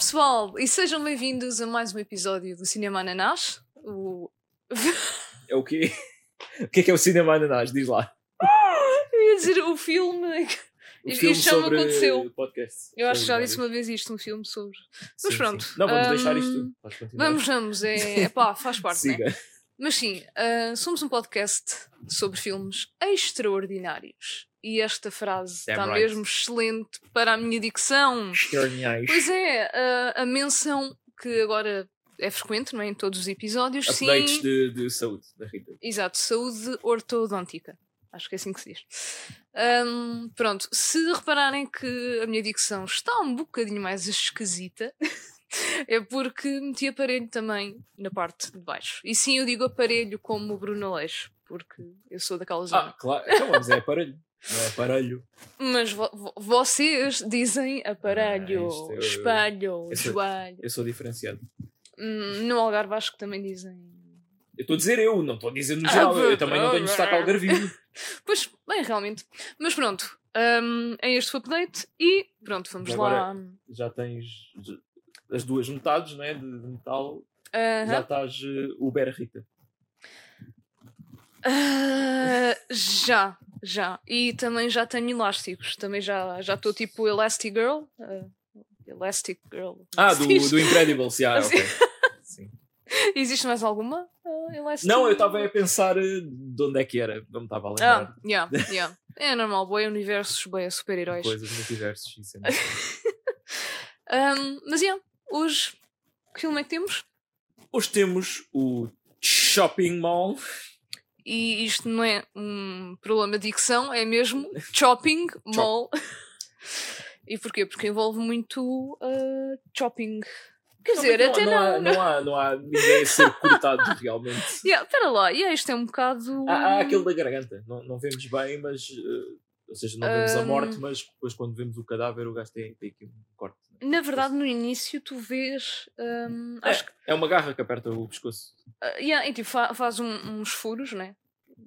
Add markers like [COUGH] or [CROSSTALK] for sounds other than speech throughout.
pessoal, e sejam bem-vindos a mais um episódio do Cinema Ananás. O... É o quê? O que é que é o cinema ananás? Diz lá. [LAUGHS] Eu ia dizer o filme. [LAUGHS] O filme isto já me aconteceu. podcast. Eu acho que já disse uma vez isto, um filme sobre. Mas Sim, pronto. sim. Não, vamos deixar isto. Vamos, vamos, é, é pá, faz [LAUGHS] parte, né? Siga. Mas sim, ah, somos um podcast sobre filmes extraordinários. E esta frase Damn está right. mesmo excelente para a minha dicção. Pois é, a, a menção que agora é frequente não é? em todos os episódios, Updates sim. de, de saúde da Rita. Exato, saúde ortodôntica. Acho que é assim que se diz. Ahm, pronto, se repararem que a minha dicção está um bocadinho mais esquisita, [LAUGHS] é porque meti aparelho também na parte de baixo. E sim, eu digo aparelho como o Bruno Aleixo, porque eu sou daquela zona. Ah, claro. Então vamos, é aparelho. [LAUGHS] Não é aparelho. Mas vo- vo- vocês dizem aparelho, Ah, eu- espelho, eu sou- joelho. Eu sou diferenciado. Hum, no Algarve acho que também dizem. Eu estou a dizer eu, não estou a dizer no Ah, geral. eu também não tenho destaque algarvio. [LAUGHS] Pois, bem, realmente. Mas pronto, hum, é este o update e pronto, vamos Agora- lá. Já tens as duas metades né, de, de metal. Aham. Já estás uh, Uber Rita. Ah, já, já. E também já tenho elásticos. Também já já estou tipo Elastic Girl. ah, Elastic Girl. Ah, do, do Incredibles. já, [LAUGHS] Assim. ok. Sim. Existe mais alguma? ah, Elastic? Não, eu estava a pensar uh, de onde é que era. Não me estava a lembrar. Ah, yeah, yeah. [LAUGHS] É normal, boé universos, boé super-heróis. Coisas, multiversos. Isso é Um, mas yeah, hoje, que filme é que temos? Hoje temos o Shopping Mall. E isto não é um problema de dicção, é mesmo shopping [LAUGHS] mall. e porquê? Porque envolve muito ah, shopping. Quer dizer, não, até não, não. há, não, há, não há ninguém a ser cortado [LAUGHS] realmente. Yeah, Espera lá, yeah, isto é um bocado. Há, há aquele da garganta. Não, não vemos bem, mas. uh, ou seja, não vemos a Hum. morte, mas depois quando vemos o cadáver, o gajo tem, tem aqui um corte. né? Na verdade, no início, tu vês. hum, acho que. É uma garra que aperta o pescoço. ah, yeah, e tipo, fa- faz um- uns furos, né?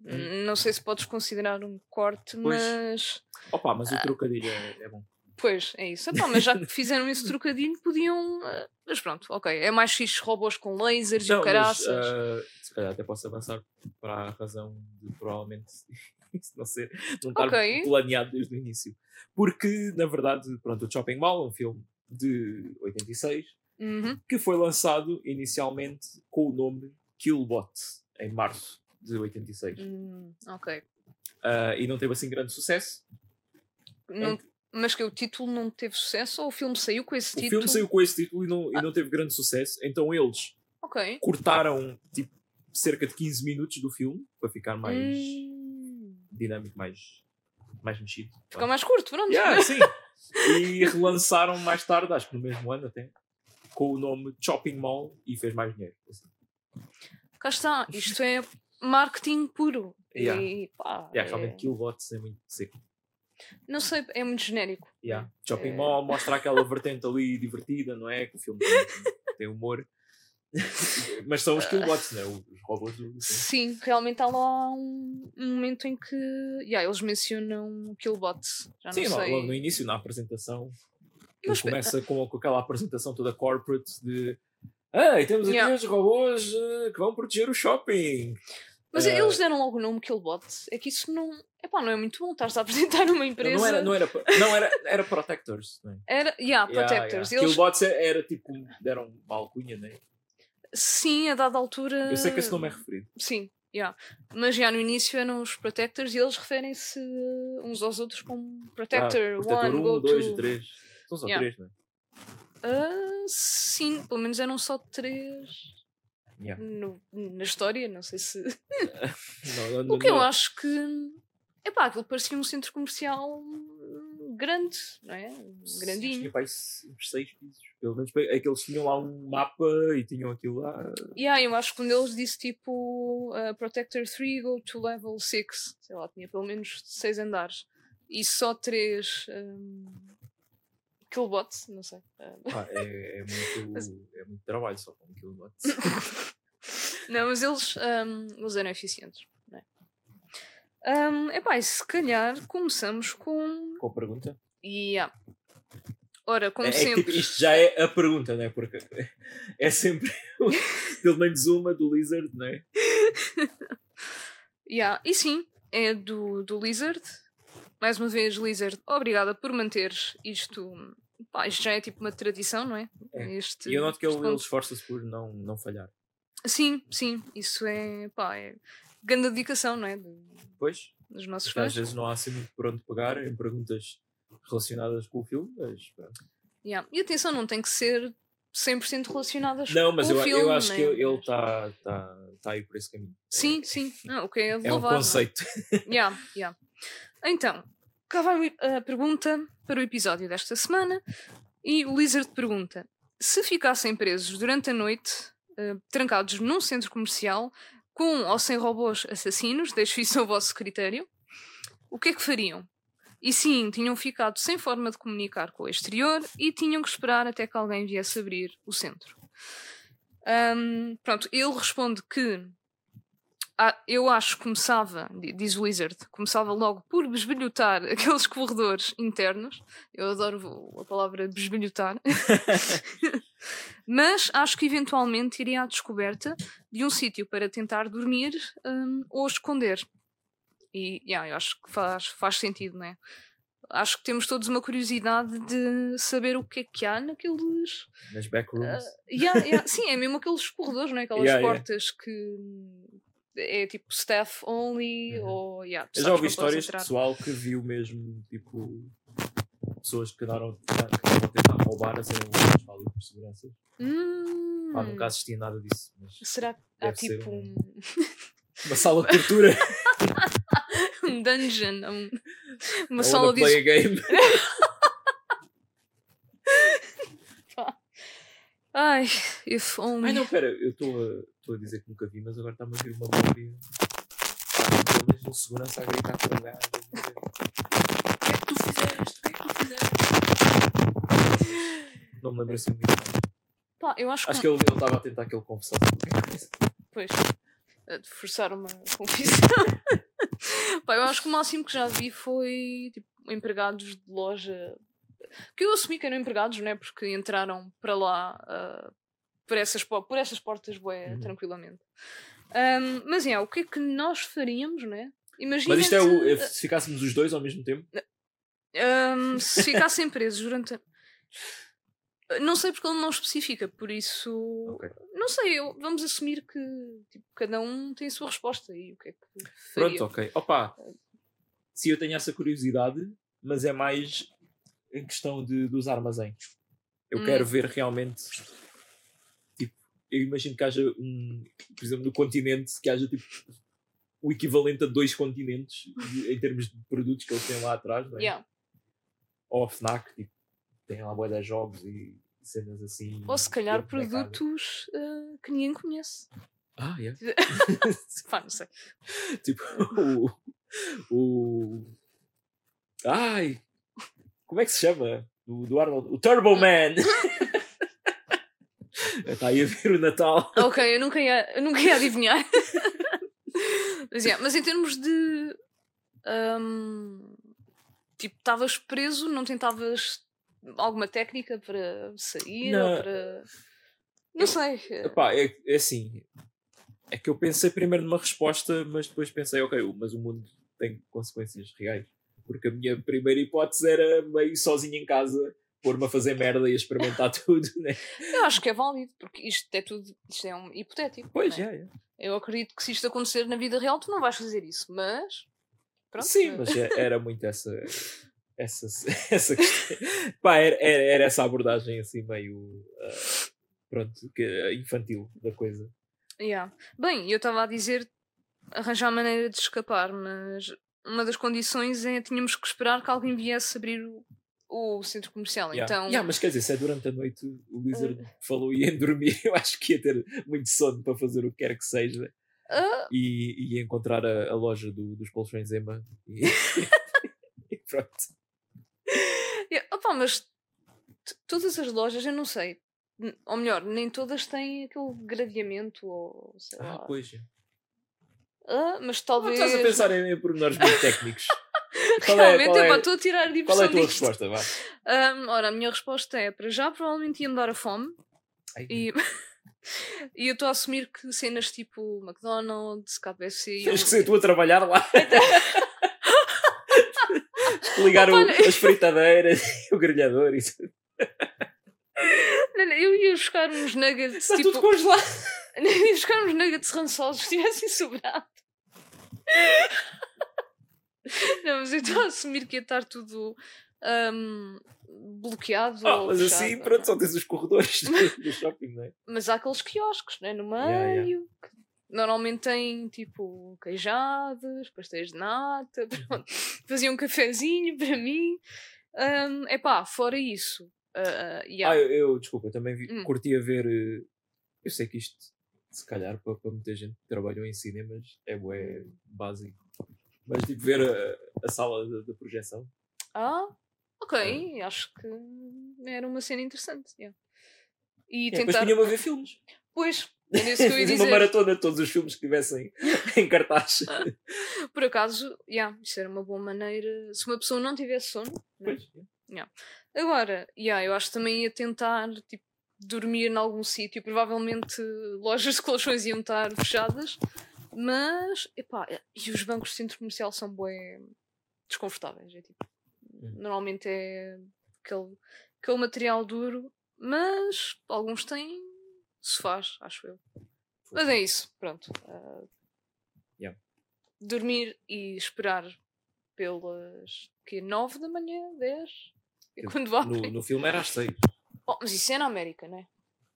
Hum. Não sei se podes considerar um corte, Pois. mas. Opa, mas o trocadilho é, é bom. Pois, é isso. Epá, mas já [LAUGHS] que fizeram esse trocadilho, podiam. ah, Mas pronto, ok. É mais fixe robôs com lasers e Não, mas, caraças. uh, se calhar até posso avançar para a razão de provavelmente [LAUGHS] isso não, ser, não estar Ok. planeado desde o início. Porque, na verdade, pronto, o Shopping Mall é um filme de 86 Uhum. que foi lançado inicialmente com o nome Killbot em março de 86 Hum, ok. Uh, e não teve assim grande sucesso. Não- mas que o título não teve sucesso ou o filme saiu com esse O título? filme saiu com esse título e não, e não teve grande sucesso, então eles Ok. cortaram tipo, cerca de 15 minutos do filme para ficar mais Hum. Dinâmico, mais, mais mexido. Ficou mais curto, pronto. Yeah, [LAUGHS] sim. E relançaram mais tarde, acho que no mesmo ano até, com o nome Shopping Mall e fez mais dinheiro. assim. Cá está. Isto é marketing puro. Yeah. E pá. Yeah, é- realmente Killbots é muito seco. Não sei, é muito genérico. Yeah. Shopping É. Mall mostra aquela vertente ali divertida, não é? Que o filme tem, tem humor. [LAUGHS] Mas são os Killbots, não é? Os robôs do. Sim, realmente há lá um, um momento em que yeah, eles mencionam o Killbot. Já Sim, não logo, sei. logo no início, na apresentação, Mas- começa com, com aquela apresentação toda corporate de ah, e temos aqui Yeah. os robôs eh, que vão proteger o shopping. Mas Eh, eles deram logo o nome Killbot. É que isso não. Epá, não é muito bom. Estás a apresentar uma empresa. Não era, não era, não era, era Protectors. Não é? Era, yeah, Protectors. Yeah, yeah. Eles, Killbots é- era tipo, deram uma alcunha, né? Sim, a dada altura. Eu sei que esse nome é referido. Sim, yeah. mas já no início eram os Protectors e eles referem-se uns aos outros como Protector, Ah, Protector One, 1, Go 2, To. 3. São só Yeah. 3, não é? Ah, sim, pelo menos eram só três Yeah. no- na história, não sei se. [LAUGHS] Não, não, O que eu não- acho que. Epá, aquilo parecia um centro comercial hum, grande, não é? Acho que Grandinho. Tinha pá, isso, uns 6 pisos. Pelo menos é que eles tinham lá um mapa e tinham aquilo lá. Yeah, eu acho que um deles disse tipo uh, Protector 3 go to level 6. Sei lá, tinha pelo menos 6 andares. E só 3 um, kilobots, não sei. Pá, é, é, [LAUGHS] muito, Mas- é muito trabalho só com lá. [LAUGHS] não, mas eles, um, eles eram eficientes. É? Um, epá, se calhar começamos com. Com a pergunta? Yeah. Ora, como É, é sempre. tipo, isto já é a pergunta, não é? Porque é sempre pelo menos uma do Lizard, não é? [LAUGHS] Yeah. E sim, é do, do Lizard. Mais uma vez, Lizard, obrigada por manteres isto. Pá, isto já é tipo uma tradição, não é? É. Este, E eu noto que ele, ele esforça-se por não, não falhar. Sim, sim, isso é. pá, é grande dedicação, não é? De- Pois, dos nossos porque às fãs. vezes não há assim muito por onde pegar em perguntas relacionadas com o filme, mas. Yeah. E atenção, não tem que ser 100% relacionadas Não, mas com o filme. eu acho né? que ele está tá, tá aí por esse caminho. Sim, sim. Não, o que é É um não conceito. [LAUGHS] Yeah, yeah. Então, cá vai a pergunta para o episódio desta semana. E o Lizard pergunta: se ficassem presos durante a noite, eh, trancados num centro comercial, com ou sem robôs assassinos, deixo isso ao vosso critério, o que é que fariam? E sim, tinham ficado sem forma de comunicar com o exterior e tinham que esperar até que alguém viesse abrir o centro. Ahm, pronto, ele responde que ah, eu acho que começava, di- diz o Wizard, começava logo por besbilhotar [LAUGHS] aqueles corredores internos. Eu adoro a palavra besbilhotar. [LAUGHS] Mas acho que eventualmente iria à descoberta de um sítio para tentar dormir hum, ou esconder. E yeah, eu acho que faz, faz sentido, não é? Acho que temos todos uma curiosidade de saber o que é que há naqueles. Nas backrooms. Yeah, yeah. Sim, é mesmo aqueles corredores, não é? Aquelas Yeah, portas que é tipo staff only Uhum. ou. Yeah, eu já ouvi histórias de pessoal que viu mesmo, tipo, pessoas que andaram a tentar roubar a serem levadas para ali por segurança. Hum, Pá, nunca assisti a nada disso. Será que há tipo um- um, [LAUGHS] uma sala de tortura, [LAUGHS] um dungeon, um- uma I sala de play a game. [LAUGHS] Ai, if only. Ai não, pera, eu estou a, estou a dizer que nunca vi, mas agora está-me a vir uma memória. Pelo menos um segurança a gritar com o gajo. que é que tu fizeste? O que é que tu fizeste? Não me lembro assim muito bem. Pá, eu acho que. Acho que ele ele estava a tentar que ele confessasse qualquer coisa. Pois. a de forçar uma confissão. [LAUGHS] [LAUGHS] Pá, eu acho que o máximo que já vi foi tipo, empregados de loja. Que eu assumi que eram empregados, não é? Porque entraram para lá ah, por, essas, po- por essas portas, bué, Uhum. tranquilamente. Ahm, mas é, o que é que nós faríamos, não é? Imagina. Mas isto é o. é se ficássemos os dois ao mesmo tempo? se ficassem presos durante. Não sei porque ele não especifica, por isso. Ok. Não sei, eu- vamos assumir que tipo, cada um tem a sua resposta e o que é que faria. Pronto, ok. Opa, se eu tenho essa curiosidade, mas é mais em questão de, dos armazéns. Eu Hum. quero ver realmente. Tipo, eu imagino que haja um. Por exemplo, no continente, que haja tipo. O equivalente a dois continentes de- em termos de produtos que eles têm lá atrás, não é? Yeah. Ou a Fnac, tipo, tem lá boa de jogos e cenas assim. Ou se calhar produtos ah, que ninguém conhece. Ah, yeah. [LAUGHS] Pá, não sei. Tipo, o. O. Ai! Como é que se chama? Do, do Arnold. O Turbo Man! [LAUGHS] Está aí a ver o Natal. Ok, eu nunca ia, eu nunca ia adivinhar. [LAUGHS] mas, yeah, mas em termos de. ahm, tipo, estavas preso, não tentavas alguma técnica para sair Não. para. Não sei. Epá, é, é assim. É que eu pensei primeiro numa resposta, mas depois pensei, ok, mas o mundo tem consequências reais. Porque a minha primeira hipótese era meio sozinho em casa, pôr-me a fazer merda e a experimentar [LAUGHS] tudo, né? Eu acho que é válido, porque isto é tudo. Isto é um hipotético. Pois, é? é. Eu acredito que se isto acontecer na vida real, tu não vais fazer isso, mas. Pronto. Sim, mas é- era muito essa. [LAUGHS] Essa, [LAUGHS] essa questão. Pá, era, era, era essa abordagem assim meio. ah, pronto, infantil da coisa. Yeah. Bem, eu estava a dizer arranjar maneira de escapar, mas uma das condições é tínhamos que esperar que alguém viesse abrir o, o centro comercial. Yeah. Então, Yeah, mas quer dizer, se é durante a noite o Lizard falou ia [LAUGHS] dormir, eu acho que ia ter muito sono para fazer o que quer que seja ah, e, e encontrar a, a loja do, dos colchões Ema e, [LAUGHS] e pronto. Opá, mas todas as lojas, eu não sei. Ou melhor, nem todas têm aquele gradeamento ou sei Ah, lá. pois. Ah, mas Não talvez. estás a pensar em, em pormenores muito técnicos. [LAUGHS] Qual é, Realmente, qual é, epá, estou a tirar qual diversão é a tua disto. resposta? Vá. Ahm, ora, a minha resposta é: para já, provavelmente ia-me dar a fome. Ai, E, [LAUGHS] e eu estou a assumir que cenas tipo McDonald's, KFC. Tens eu- que ser tu a trabalhar lá. Ligar o- Opa, não- as fritadeiras [LAUGHS] e o grelhador e tudo. Não, não, eu ia buscar uns nuggets Está tipo. tudo congelado. [LAUGHS] Eu ia buscar uns nuggets rançosos se tivessem sobrado. [LAUGHS] Não, mas eu estou a assumir que ia estar tudo ahm, bloqueado. Ah, ou mas fechado, assim, não é? pronto, só tens os corredores do, do shopping, não é? Mas há aqueles quiosques, né? No meio, Yeah, yeah. Normalmente têm tipo queijadas, pastéis de nata, [LAUGHS] pronto. Faziam um cafezinho [LAUGHS] para mim. É pá, fora isso. ah, Ah, yeah. eu, eu, desculpa, eu também vi, Hum. curtia ver. eh, Eu sei que isto, se calhar, para, para muita gente que trabalhou em cinemas, é bué básico. Mas tipo, ver a, a sala de projeção. Ah, ok, acho que era uma cena interessante. yeah. E É, depois tentar. punha-me a ver filmes. Pois, era isso que eu ia uma maratona de todos os filmes que tivessem [LAUGHS] em cartaz. [LAUGHS] Por acaso, yeah, isso era uma boa maneira. Se uma pessoa não tivesse sono. né? Pois, Agora, yeah, eu acho que também ia tentar tipo, dormir em algum sítio. Provavelmente lojas de colchões iam estar fechadas. Mas, epá, e os bancos de centro comercial são bem desconfortáveis. É, tipo, Hum. normalmente é aquele, aquele material duro, mas alguns têm sofás, acho eu. Mas é isso, pronto. ah, Yeah. Dormir e esperar pelas que 9 da manhã, 10? É Eu- quando abrem. No, no filme era às seis. Oh, mas isso é na América, não é?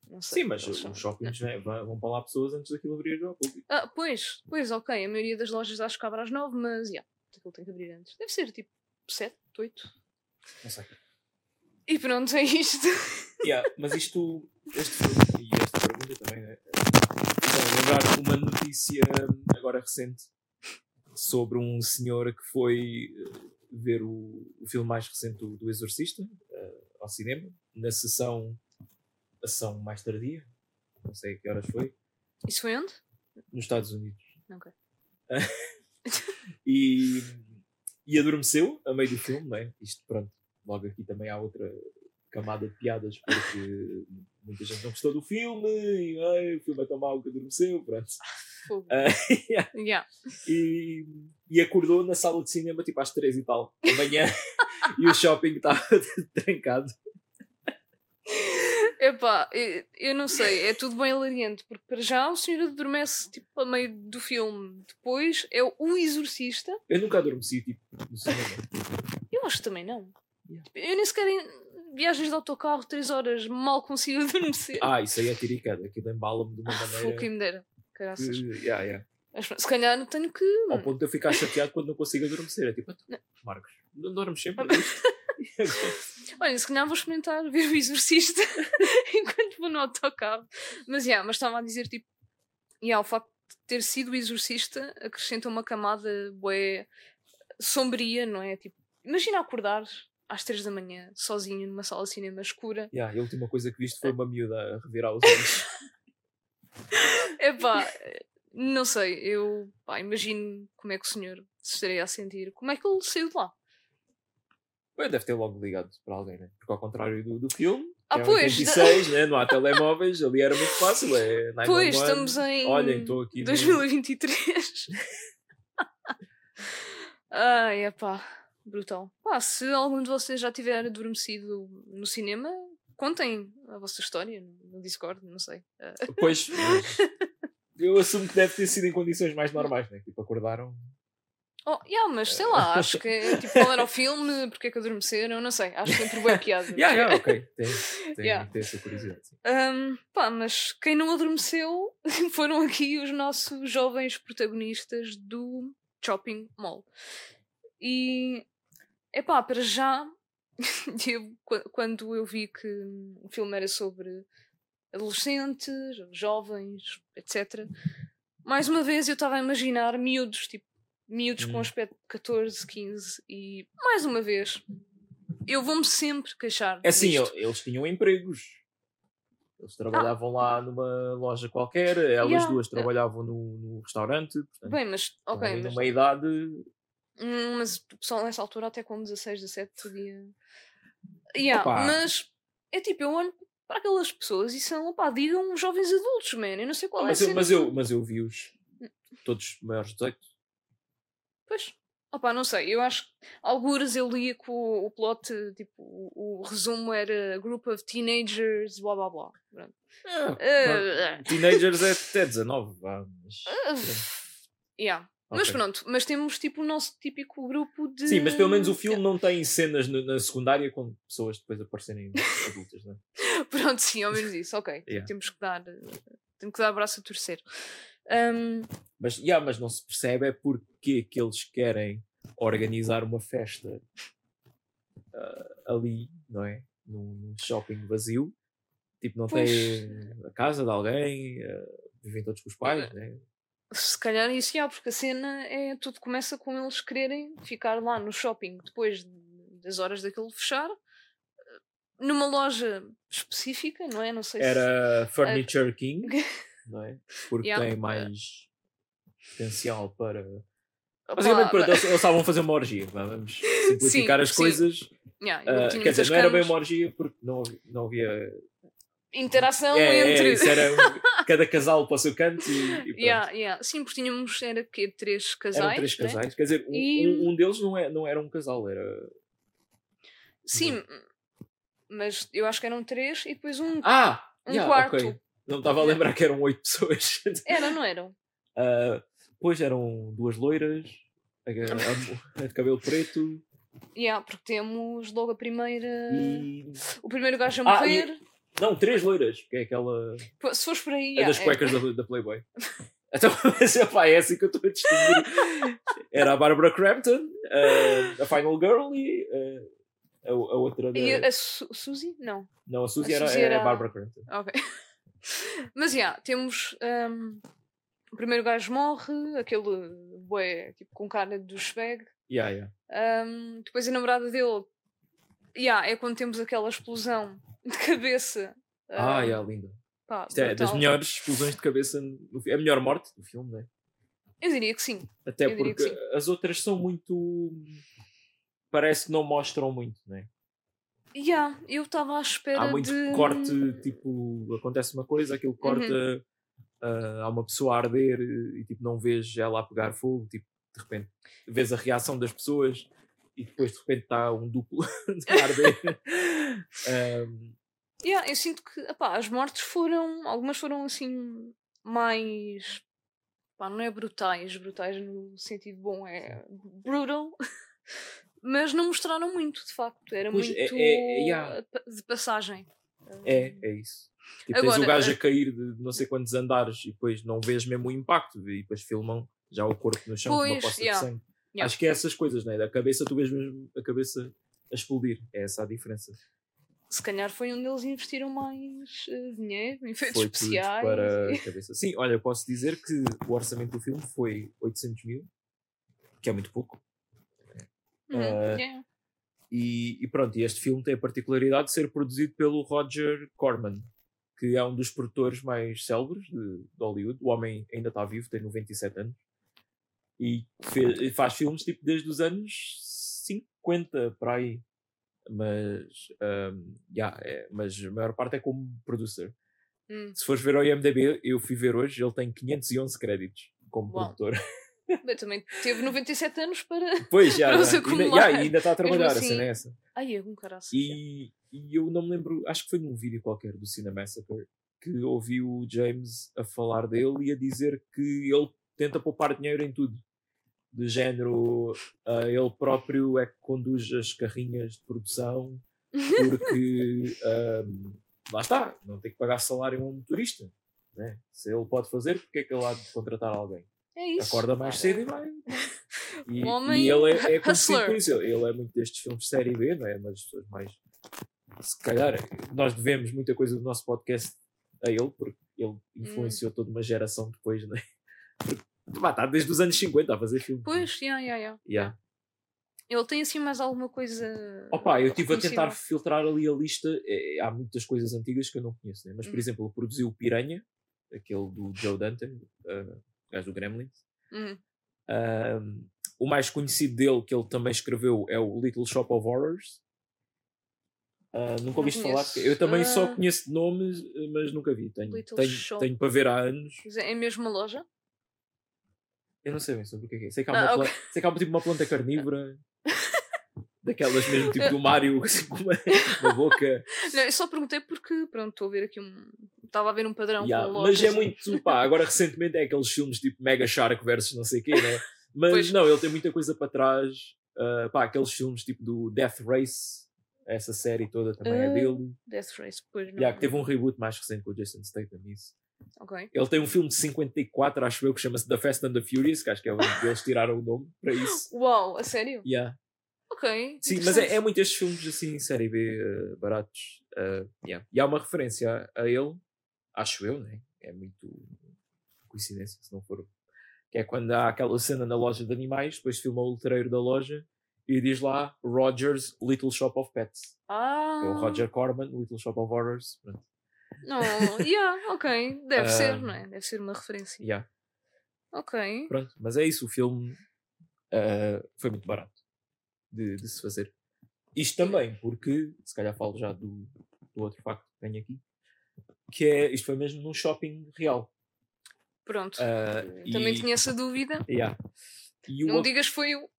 Não sei. Sim, mas os são- shoppings né, vão vão para lá pessoas antes daquilo abrir ao público. Ah, pois, pois, ok. A maioria das lojas acho que abre às 9, mas já, aquilo tem que abrir antes. Deve ser tipo 7, 8. Não sei. E pronto, é isto. Yeah, mas isto, este filme pergunta também, né? Então, lembrar uma notícia agora recente sobre um senhor que foi eh, ver o, o filme mais recente do, do Exorcista eh, ao cinema, na sessão, sessão mais tardia, não sei a que horas foi, Isso foi onde? nos Estados Unidos. Ok. [LAUGHS] e, e adormeceu a meio do filme, não é? Isto, pronto, logo aqui também há outra camada de piadas porque muita gente não gostou do filme e ai, o filme é tão mau que adormeceu, pronto. Ah, [LAUGHS] yeah. Yeah. e, e acordou na sala de cinema tipo às três e tal da manhã [LAUGHS] e o shopping estava [LAUGHS] trancado. Epá, eu, eu não sei, é tudo bem hilariante, porque para já o senhor adormece tipo a meio do filme. Depois é o exorcista. Eu nunca adormeci tipo no cinema. Eu acho que também não. Yeah. Eu nem sequer viagens de autocarro, 3 horas, mal consigo [LAUGHS] adormecer. Ah, isso aí é tiricada, aquilo embala-me de uma Fogo maneira. quem me dera. Caraças. que- yeah, yeah. Mas, Se calhar tenho que. Ao ponto de eu ficar chateado quando não consigo adormecer. É tipo, "Ah, Marcos, não dormes sempre? [LAUGHS] Olha, se calhar vou experimentar ver o exorcista [LAUGHS] enquanto vou no autocarro. Mas, yeah, mas estava a dizer, tipo, yeah, o facto de ter sido o exorcista acrescenta uma camada bué sombria, não é? Tipo, imagina acordar às três da manhã, sozinho, numa sala de cinema escura. Yeah, e a última coisa que viste foi uma miúda a revirar os olhos. [LAUGHS] Epá, não sei, eu pá, imagino como é que o senhor se estaria a sentir. Como é que ele saiu de lá? Bem, deve ter logo ligado para alguém, né? Porque ao contrário do, do filme, Ah, é pois, 86, né? não há telemóveis, ali era muito fácil. É 911. Pois, estamos em Olhem, aqui no- 2023. [LAUGHS] Ai, epá, brutal. Pá, se algum de vocês já tiver adormecido no cinema, contem a vossa história no Discord, não sei. Ah, Pois, [LAUGHS] eu assumo que deve ter sido em condições mais normais, né? Tipo, acordaram. Oh, yeah, mas sei lá, acho que tipo, qual era o filme, porque é que adormeceram, não sei, acho que entre boa piada. Yeah, yeah, ok. Tem, tem, Yeah. tem essa curiosidade. Ahm, pá, mas quem não adormeceu [LAUGHS] foram aqui os nossos jovens protagonistas do Shopping Mall. E, é pá, para já, [LAUGHS] eu, qu- quando eu vi que o filme era sobre adolescentes, jovens, etc., mais uma vez eu estava a imaginar miúdos, tipo, miúdos com Hum. aspecto de 14, 15, e mais uma vez, eu vou-me sempre queixar. É assim, disto. eles tinham empregos. Eles trabalhavam lá numa loja qualquer, elas Yeah. duas trabalhavam no, no restaurante. Portanto, Bem, mas, ok, mas numa idade Hum, mas o pessoal nessa altura, até com 16, 17, podia. Yeah, Opa. mas é tipo, eu olho para aquelas pessoas e são, opá, digam jovens adultos, man. Eu não sei qual é a Mas eu, mas, eu, mas eu vi-os todos maiores de 18. Pois, opá, não sei. Eu acho que algures eu lia que o, o plot, tipo, o, o resumo era group of teenagers, blá blá blá. Ah, Ah, Teenagers é até 19, vá, mas. ah, yeah. Mas Ok. pronto, mas temos tipo o nosso típico grupo de. Sim, mas pelo menos o filme não tem cenas no- na secundária com pessoas depois aparecerem adultas, não é? [LAUGHS] Pronto, sim, ao menos isso, ok. Yeah. Temos que dar. Temos que dar abraço a torcer. Ahm, Mas, yeah, mas não se percebe é porque que eles querem organizar uma festa ah, ali, não é? Num, shopping vazio. Tipo, não Pois. tem a casa de alguém, ah, vivem todos com os pais, né? Se calhar isso já, porque a cena é. Tudo começa com eles quererem ficar lá no shopping depois de- das horas daquilo fechar. Numa loja específica, não é? Não sei se. Era Furniture [LAUGHS] King, não é? Porque Yeah. tem mais potencial para. Basicamente, ba- eles, estavam a fazer uma orgia. Vamos [LAUGHS] simplificar Sim, as sim. coisas. Yeah, Ah, tinha quer dizer, não era bem uma orgia porque não havia. Não havia Interação é, é, entre. isso [LAUGHS] era cada casal para o seu canto e, e. Yeah, yeah. Sim, porque tínhamos, era que três casais. Eram três né? casais. Quer dizer, um, E- um- um deles não, é, não era um casal, era. Sim, mas eu acho que eram três e depois um. Ah! Um yeah, quarto. ok. Não estava a lembrar que eram oito [LAUGHS] pessoas. Era, não eram? Ah, depois eram duas loiras, a, a- de cabelo preto Yeah, porque temos logo a primeira. e. O primeiro gajo a Ah, morrer. Não, três loiras, que é aquela. Pô, Se fores por aí. É yeah, das cuecas da, da Playboy. [LAUGHS] Então, mas, epá, é assim que eu estou a distinguir. Era a Barbara Crampton, ah, a Final Girl e ah, a, a outra. Da... E a Su Suzy? Não. Não, a Suzy a era, Suzy era era- a Barbara Crampton. Ok. [LAUGHS] Mas já, temos. hum, o primeiro gajo morre, aquele bué, tipo, com cara do Schweg. Yeah, yeah. Hum, depois a namorada dele. Yeah, é quando temos aquela explosão [LAUGHS] de cabeça. Ah, yeah, linda. pá, Isto é das melhores explosões de cabeça. No, é a melhor morte do filme, não é? Eu diria que sim. Até Eu porque as outras são muito. Parece que não mostram muito, não é? Yeah, eu estava à espera Há muito de. corte, tipo, acontece uma coisa, aquilo corta, Uhum. ah, há uma pessoa a arder e tipo, não vês ela a pegar fogo, tipo, de repente vês a reação das pessoas e depois de repente está um duplo [LAUGHS] a arder. Ahm, Yeah, eu sinto que epá, as mortes foram. Algumas foram assim. Mais. Não é brutais, brutais no sentido bom, é brutal. [LAUGHS] Mas não mostraram muito, de facto. Era Pois, muito é- é- yeah. de passagem. é, é isso. Tipo, tens Agora, o gajo eh, a cair de não sei quantos andares e depois não vês mesmo o impacto e depois filmam já o corpo no chão com uma Pois, poça yeah, de sangue. Yeah. Acho que é essas coisas, né? Da cabeça tu vês mesmo a cabeça a explodir. É essa a diferença. Se calhar foi onde eles investiram mais eh, dinheiro, em efeitos Foi especiais. para [LAUGHS] a cabeça. Sim, olha, posso dizer que o orçamento do filme foi 800 mil, que é muito pouco. Uhum, eh, yeah. E, e pronto, e este filme tem a particularidade de ser produzido pelo Roger Corman, que é um dos produtores mais célebres de, de Hollywood. O homem ainda está vivo, tem 97 anos. E fe- faz filmes tipo desde os anos 50 para aí. Mas, ahm, yeah, é- mas a maior parte é como producer. Hum. Se fores ver ao IMDB, eu fui ver hoje, ele tem 511 créditos como Uau. produtor. [LAUGHS] Bem, também teve 97 anos para. Pois, já, [LAUGHS] Para já. Ainda, e ainda está a trabalhar, assim, a cena é essa. Ai, é um. E, e eu não me lembro, acho que foi num vídeo qualquer do Cinemassacre que ouvi o James a falar dele e a dizer que ele tenta poupar dinheiro em tudo. De género, ah, ele próprio é que conduz as carrinhas de produção porque [LAUGHS] ahm, lá está, não tem que pagar salário a um motorista. Né? Se ele pode fazer, porque é que ele há de contratar alguém? É isso. Acorda mais cedo e vai. [LAUGHS] E, Um homem e ele é, é conhecido por isso. Ele é muito destes filmes de série B, não é? Uma das pessoas mais. Se calhar, nós devemos muita coisa do nosso podcast a ele, porque ele Hum. influenciou toda uma geração depois, não é? Está desde os anos 50 a fazer filmes. Pois, yeah, yeah, yeah. Yeah. Ele tem assim mais alguma coisa. Opa, eu estive a tentar filtrar ali a lista. É, há muitas coisas antigas que eu não conheço, né? mas por Uhum. exemplo, ele produziu o Piranha, aquele do Joe Dante, uh, gajo do Gremlins. Uhum. Um, o mais conhecido dele, que ele também escreveu, é o Little Shop of Horrors. Ah, nunca ouviste falar? Eu também só Ah. conheço de nomes, mas nunca vi. Tenho, Little tenho, Shop. tenho para ver há anos. É mesmo uma loja? Eu não sei bem sobre o que é que é. Sei que há Ah, uma, ok. planta, sei que há tipo uma planta carnívora. [LAUGHS] daquelas mesmo tipo do Mario, [LAUGHS] assim, com uma, boca. Não, eu só perguntei porque, pronto, estou a ver aqui um. Estava a ver um padrão Yeah, com mas é muito. Pá, agora recentemente é aqueles filmes tipo Mega Shark versus não sei o quê, né? [LAUGHS] Mas Pois. não, ele tem muita coisa para trás. Ah, pá, aqueles filmes tipo do Death Race, essa série toda também é Ah, dele. Death Race, pois não. Yeah, que teve um reboot mais recente com o Jason Statham. Isso. Ok. Ele tem um filme de 54, acho eu, que chama-se The Fast and the Furious, que acho que é onde eles tiraram o nome para isso. [LAUGHS] Uau, a sério? Yeah. Ok. Sim, mas é, é muito estes filmes assim, série B, eh, baratos. eh, yeah. E há uma referência a, a ele, acho eu, né? É muito coincidência, se não for. Que é quando há aquela cena na loja de animais, depois filma o letreiro da loja e diz lá Rogers Little Shop of Pets. Ah. É o Roger Corman, Little Shop of Horrors. Pronto. Não, yeah, ok. Deve ser, Ah. não é? Deve ser uma referência. Yeah. Ok. Pronto, mas é isso, o filme eh, foi muito barato de, de se fazer. Isto também, porque, se calhar falo já do, do outro facto que tenho aqui, que é, isto foi mesmo num shopping real. Pronto. Ah, Também e- tinha essa dúvida. Yeah. E o Não outro- digas foi o.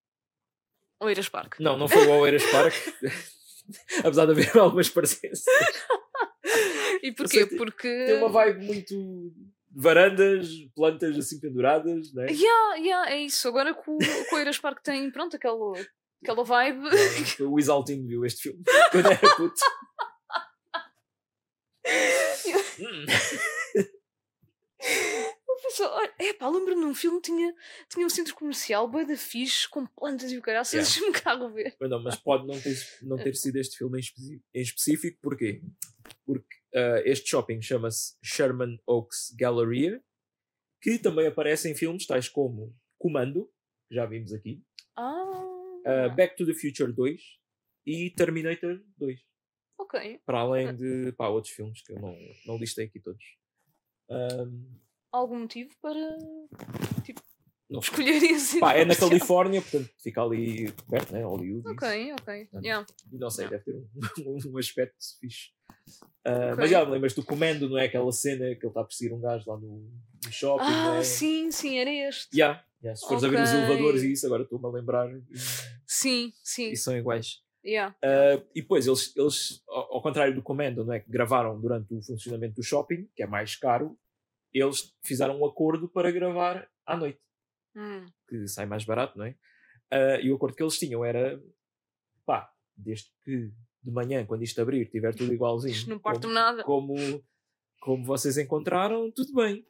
Oeiras Park. não, não foi o Oeiras Park, [LAUGHS] apesar de haver [LAUGHS] algumas parecenças. [LAUGHS] E porquê? sei, Porque. Tem uma vibe muito varandas, plantas assim penduradas, né? Yeah, yeah, é isso. Agora que o, que o Oeiras Park tem, pronto, aquela, aquela vibe. o Isaltino viu este filme [LAUGHS] quando era puto. Hum. É pá, lembro-me num filme tinha, tinha um centro comercial, boa da fixe, com plantas e o caralho. Yeah. [LAUGHS] Deixa-me cá ver. Mas não, mas pode não ter, não ter sido este filme em, especi- em específico, porquê? Porque ah, este shopping chama-se Sherman Oaks Galleria, que também aparece em filmes tais como Comando, que já vimos aqui, ah, Back to the Future 2 e Terminator 2. ok. Para além de pá, outros filmes que eu não, não listei aqui todos. Ahm, Algum motivo para não sei. escolher esse Pá, é na? Califórnia, portanto fica ali perto, né? Hollywood. isso. Ok, ok. Não. Yeah. Não sei, Não. deve ter [LAUGHS] um, um aspecto fixe. Ah, Ok. Mas já me lembras do comando, não é? Aquela cena que ele está a perseguir um gajo lá no, no shopping, Ah, é? sim, sim, era este. Yeah, yeah, Se fores a ver os elevadores e isso, agora estou-me a lembrar Sim, sim. e são iguais. Yeah. Ah, e depois, eles, eles ao, ao contrário do comando, não é? Que gravaram durante o funcionamento do shopping, que é mais caro, eles fizeram um acordo para gravar à noite. Hum. que sai mais barato, não é? Ah, e o acordo que eles tinham era pá, desde que de manhã, quando isto abrir, tiver tudo [LAUGHS] igualzinho. Não como, nada. como, como vocês encontraram, tudo bem.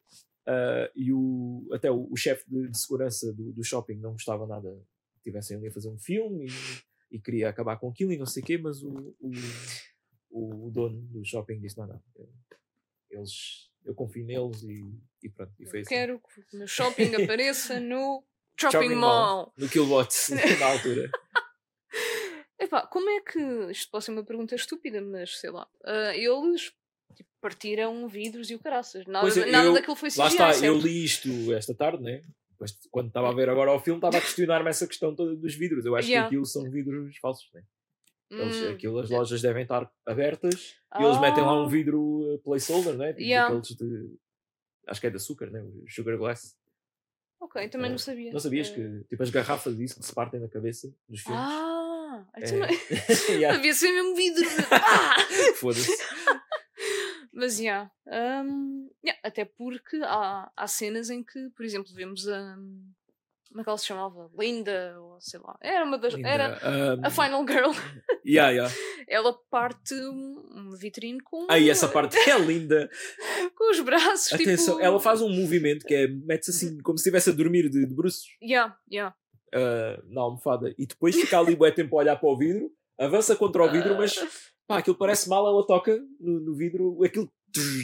Ah, e o, até o, o chefe de, de segurança do, do shopping não gostava nada que tivessem ali a fazer um filme e, e queria acabar com aquilo e não sei o quê, mas o, o, o dono do shopping disse: não, não, eles, eu confio neles e, e pronto. E foi assim. Quero que o meu shopping [LAUGHS] apareça no Shopping, Shopping Mall. No Kilowatt, na altura. [LAUGHS] Epá, como é que. Isto pode ser uma pergunta estúpida, mas sei lá. ah, eles tipo, partiram vidros e o caraças. Nada, Pois nada eu- daquilo foi CGI. Lá está, eu certo? li isto esta tarde, né? Depois, quando estava a ver agora o filme, estava a questionar-me essa questão toda dos vidros. Eu acho Yeah. que aquilo são vidros falsos, né? Eles, Hum, aquilo, as lojas devem estar abertas e eles metem lá um Ah. vidro uh, placeholder, né? Tipo Yeah. daqueles de. Acho que é de açúcar, né? Sugar glass. Ok, também Ah, não sabia. Não sabias Ah. que tipo as garrafas disso que se partem na cabeça dos filmes? Ah! É. então não- [LAUGHS] [LAUGHS] Yeah, Devia ser mesmo vidro. [LAUGHS] Ah! Foda-se. Mas, já. hum, yeah, até porque há, há cenas em que, por exemplo, vemos a. Como é que ela se chamava? Linda, ou sei lá. Era uma das. Era Ainda, um, a Final Girl. Yeah, yeah. [LAUGHS] Ela parte um- vitrine com. Aí essa parte é linda. [LAUGHS] Com os braços. Atenção, tipo... ela faz um movimento que é mete-se assim como se estivesse a dormir de, de bruços Yeah, yeah. ah, na almofada e depois fica ali bué tempo a olhar para o vidro, avança contra o vidro, mas pá, aquilo parece mal, ela toca no, no vidro, aquilo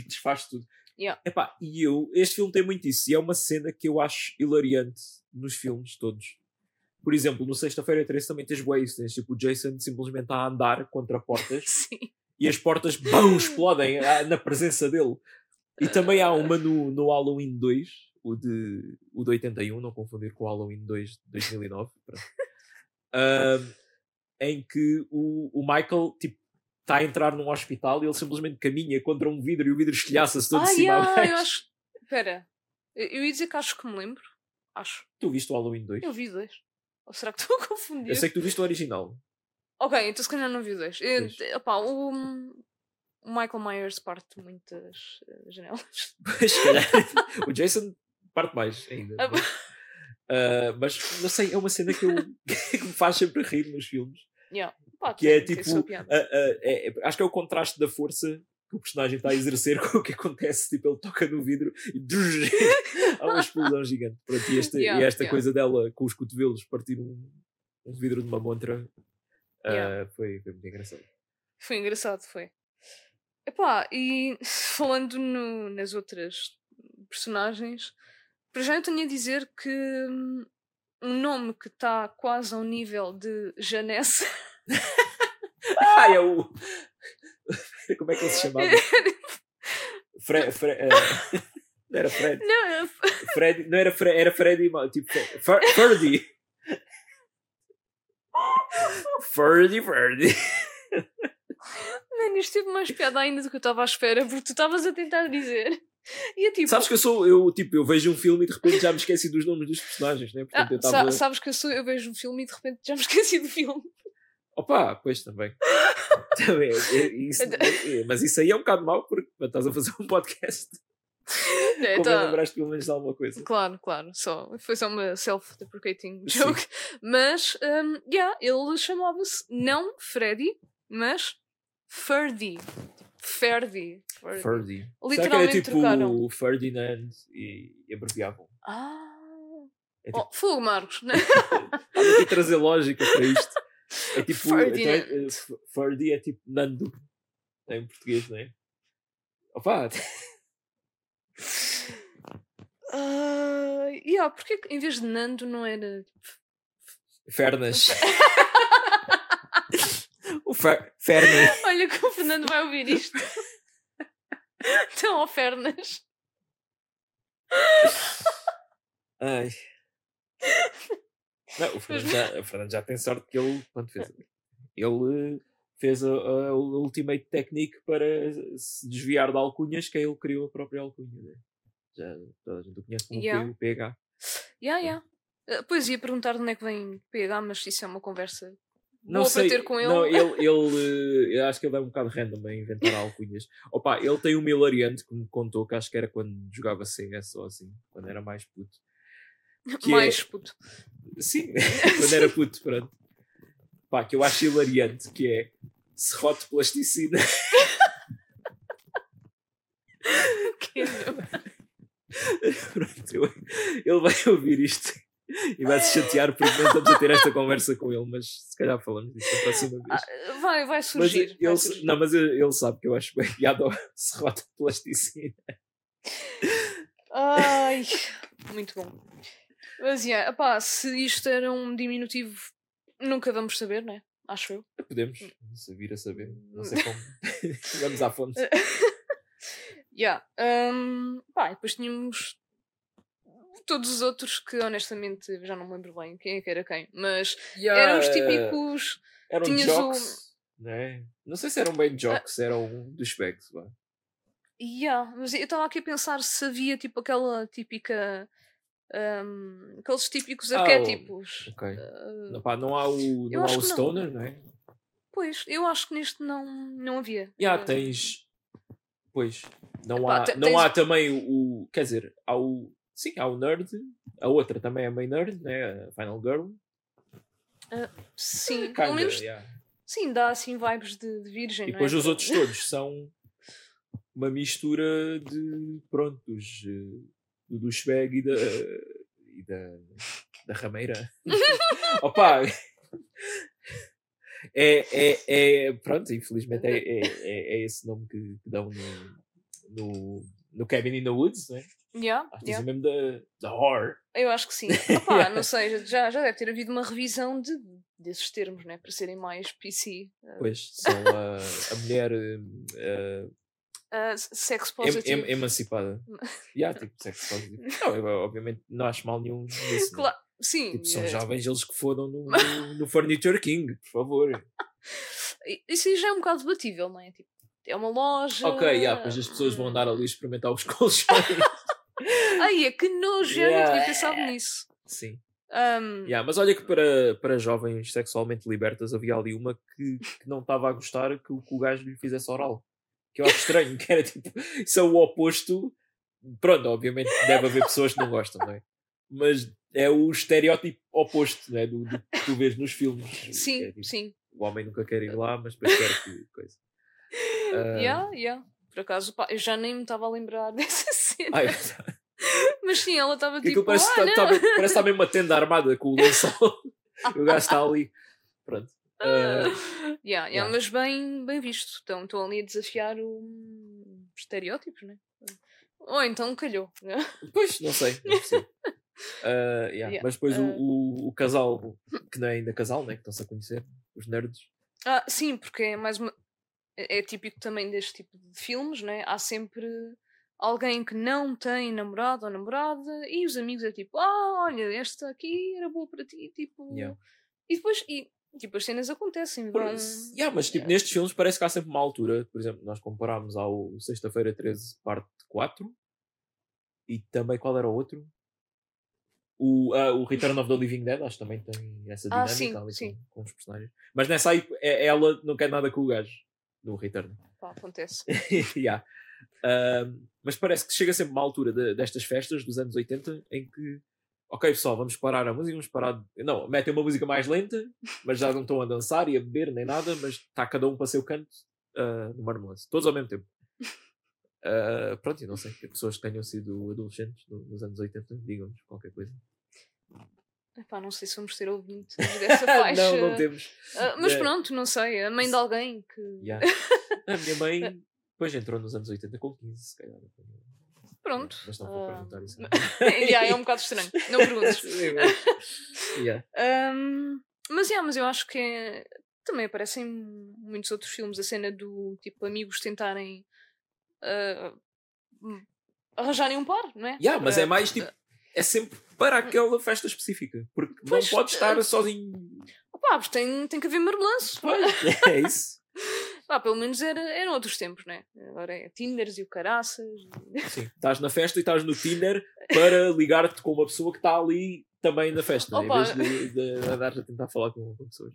desfaz tudo. Yeah. Epá, e eu, este filme tem muito isso, e é uma cena que eu acho hilariante nos filmes todos. Por exemplo, no Sexta-feira 13 também tens isso, tens tipo o Jason simplesmente a andar contra portas [LAUGHS] Sim. e as portas bam, explodem ah, na presença dele. E também há uma no, no Halloween 2, o, de, o de 81, não confundir com o Halloween 2 de 2009, pronto. Ahm, em que o, o Michael tipo, está a entrar num hospital e ele simplesmente caminha contra um vidro e o vidro estilhaça-se todo Ah, de cima a yeah, baixo. eu acho. Espera, eu ia dizer que acho que me lembro. Acho. Tu viste o Halloween 2? Eu vi dois. Ou será que [LAUGHS] estou a confundir? Eu sei que tu viste o original. Ok, então se calhar não vi dois. Eu, opá, o, o Michael Myers parte muitas eh, janelas. [LAUGHS] Mas calhar o Jason parte mais ainda. Ah, mas, ah, mas não sei, é uma cena que, eu, [LAUGHS] que me faz sempre rir nos filmes. Yeah. Pá, Que é tipo. é- é- acho que é o contraste da força que o personagem está a exercer [LAUGHS] com o que acontece. Tipo, ele toca no vidro e [LAUGHS] há uma explosão gigante. Pronto, e, esta, Yeah, e esta yeah. coisa dela com os cotovelos partir um, um vidro de uma montra ah, Yeah. foi, foi muito engraçado. Foi engraçado, foi. Epá, e [LAUGHS] falando no- nas outras personagens, para já eu tenho a dizer que hum, um nome que está quase ao nível de Janesse Ah, é o. [LAUGHS] Como é que ele se chamava? Fre, Fre, eh, não [LAUGHS] era Fred. Não, é- Fred não era Fred, era Freddy, tipo Fer- Ferdy. Ferdy, Ferdy. [LAUGHS] Mano, isto teve mais piada ainda do que eu estava à espera, porque tu estavas a tentar dizer. E é tipo. Sabes que eu sou, eu, tipo, eu vejo um filme e de repente já me esqueci dos nomes dos personagens, né? Portanto, eu Ah, estava. sa- sabes que eu, sou, eu vejo um filme e de repente já me esqueci do filme. Opa, pois também. [LAUGHS] também é- é- isso- é- mas isso aí é um bocado mau porque estás a fazer um podcast. É, Como tá- lembraste pelo menos de alguma coisa. Claro, claro, só. Foi só uma self-deprecating Sim. joke. Mas, um, yeah, ele chamava-se não Freddy, mas Ferdy. Ferdy. Ferdy. Ferdy. Será que era Literalmente tipo o Ferdinand e, e abreviavam? Ah. É tipo, Oh, fogo, Marcos. né? [LAUGHS] Estava aqui a trazer lógica para isto. É tipo. Ferdinand. então, eh, F- Ferdy é tipo Nando. Em português, não é? Opa, Ah, yeah, porque que em vez de Nando não era. Fernas. o Fer Ferni. [LAUGHS] Olha que o Fernando vai ouvir isto. [LAUGHS] Então, ó Fernas. Ai. Não, o Fernando já, o Fernando já tem sorte que ele. Quando fez, ele eh, fez a, a Ultimate Technique para se desviar de alcunhas, que ele criou a própria alcunha. Né? Já toda a gente o conhece como Yeah. PH. Yeah, yeah. Ah, pois ia perguntar de onde é que vem PH, mas isso é uma conversa Não boa sei, com ele. Não, [LAUGHS] ele, ele eh, eu acho que ele é um bocado random a inventar alcunhas. Opa, ele tem uma hilariante que me contou que acho que era quando jogava CS ou assim, quando era mais puto. [LAUGHS] que é- Mais puto. Sim, [LAUGHS] [LAUGHS] quando era puto, pronto. Pá, que eu acho hilariante, que é serrote plasticina. Que é. Pronto, eu- ele vai ouvir isto e vai se chatear porque não estamos a ter esta conversa com ele, mas se calhar falamos disso na próxima vez. Ah, vai, vai Mas surgir. vai ele, surgir. não, mas ele sabe que eu acho bem piada ao serrote de plasticina. Ai, muito bom. Mas, yeah, epá, se isto era um diminutivo, nunca vamos saber, né? Acho eu. Podemos, se vir a saber, não sei como. [LAUGHS] Vamos à fonte. [LAUGHS] Yeah. Um, pá, depois tínhamos todos os outros que honestamente já não me lembro bem quem é que era quem, mas eram os típicos. Eram tinhas o- né? Não sei se eram bem jocks, eram dos bags. vá. Yeah, mas eu estava aqui a pensar se havia tipo aquela típica. Um, aqueles típicos Ah, arquétipos. Uh, Não, pá, não há o, não há o que não. Stoner, não é? Pois, eu acho que neste não, não havia. Já Uh, tens. Pois. Não, Epá, há, te- não tens- há também o, Quer dizer, há o. Sim, há o Nerd. A outra também é meio nerd, né? A Final Girl. Sim, Kinda, pelo menos yeah. sim, dá assim vibes de, de virgem. E não depois é? os outros todos são uma mistura de. Pronto, dos. Eh, Do douchebag e da. E da. Da rameira. [LAUGHS] Opa! É, é, é. Pronto, infelizmente é, é, é, é esse nome que, que dão no. No, no Cabin in the Woods? Yeah, Acho que yeah. dizem mesmo da, da horror. Eu acho que sim. Opá, [LAUGHS] não sei, já, já deve ter havido uma revisão de, desses termos, né? Para serem mais PC. Uh, Pois, são a, a mulher. eh, ah, sex Em- positive. em- emancipada. [LAUGHS] yeah, tipo, sexo positivo. Não, eu, obviamente não acho mal nenhum nisso. né? Claro, sim. Tipo, são eh, jovens eles que fodam no, no, [LAUGHS] no Furniture King, por favor. Isso aí já é um bocado debatível, não é? Tipo, é uma loja. Ok, yeah, depois as pessoas vão andar ali experimentar os [LAUGHS] colchões. Ai, é que nojo, eu não Yeah. tinha pensado nisso. Sim. Um, Yeah, mas olha que para, para jovens sexualmente libertas havia ali uma que, que não estava a gostar que, o- que o gajo lhe fizesse oral. Que eu acho estranho, [LAUGHS] que era tipo, isso é o oposto. Pronto, obviamente deve haver pessoas que não gostam, não é? Mas é o estereótipo oposto, não é? Do, do que tu vês nos filmes. sim, é, tipo, sim. O homem nunca quer ir lá, mas depois quer que coisa. Ah, Yeah, yeah. Por acaso, pá, eu já nem me estava a lembrar [LAUGHS] dessa cena. ai, Mas sim, ela estava tipo. aquilo parece, "Olha!" tá, tá, parece estar mesmo uma tenda armada com o lençol. [LAUGHS] o gajo está ali. Pronto. Ah, Yeah, yeah. Mas bem, bem visto. Então estão ali a desafiar o- os estereótipos, né? Ou então calhou. né? [LAUGHS] Pois, não sei. Não. Ah, yeah, Mas depois o- ah. o, o, casal, que não é ainda casal, né? que estão-se a conhecer, os nerds. Ah, sim, porque é mais uma. É é típico também deste tipo de filmes, né? Há sempre alguém que não tem namorado ou namorada e os amigos é tipo, ah, olha, esta aqui era boa para ti, tipo. E depois, e, tipo, as cenas acontecem, vão. Yeah, mas tipo, yeah. nestes filmes parece que há sempre uma altura. Por exemplo, nós comparámos ao Sexta-feira 13, parte 4. E também qual era o outro? O, ah, o Return of the Living Dead, acho que também tem essa Ah, dinâmica sim, ali sim. Com, com os personagens. Mas nessa aí, é- ela não quer nada com o gajo do Return. Pá, acontece. [LAUGHS] Yeah. Ahm, mas parece que chega sempre uma altura de- destas festas dos anos 80 em que, ok pessoal, vamos parar a música, vamos parar. de- Não, metem uma música mais lenta, mas já não estão a dançar e a beber nem nada, mas está cada um para seu canto ah, no marmelance, todos ao mesmo tempo. [LAUGHS] Ah, pronto, e não sei, que pessoas que tenham sido adolescentes no- nos anos 80, digam-nos qualquer coisa. Epá, não sei se vamos ter ouvintes dessa [LAUGHS] faixa. não, não temos. Ah, mas É. pronto, não sei. A mãe de alguém que. Yeah. [LAUGHS] A minha mãe, depois entrou nos anos 80 com 15, se calhar. Pronto. Mas não vou Ah, perguntar isso. [LAUGHS] yeah, é um bocado estranho. Não perguntes. [LAUGHS] Yeah. Ahm, mas, yeah, mas eu acho que é- também aparecem muitos outros filmes a cena do tipo amigos tentarem ah, hum, arranjarem um par, não é? Yeah, mas é Para- mais tipo. É sempre para aquela festa específica. Porque Pois, não pode estar eh, sozinho. Opá, mas tem, tem que haver marmelanço. [LAUGHS] É isso. Pá, pelo menos era, eram outros tempos, né? Agora é Tinders e o caraças. Sim. Estás na festa e estás no Tinder para ligar-te com uma pessoa que está ali também na festa. Em Opa. vez de, de andar a tentar falar com, com pessoas.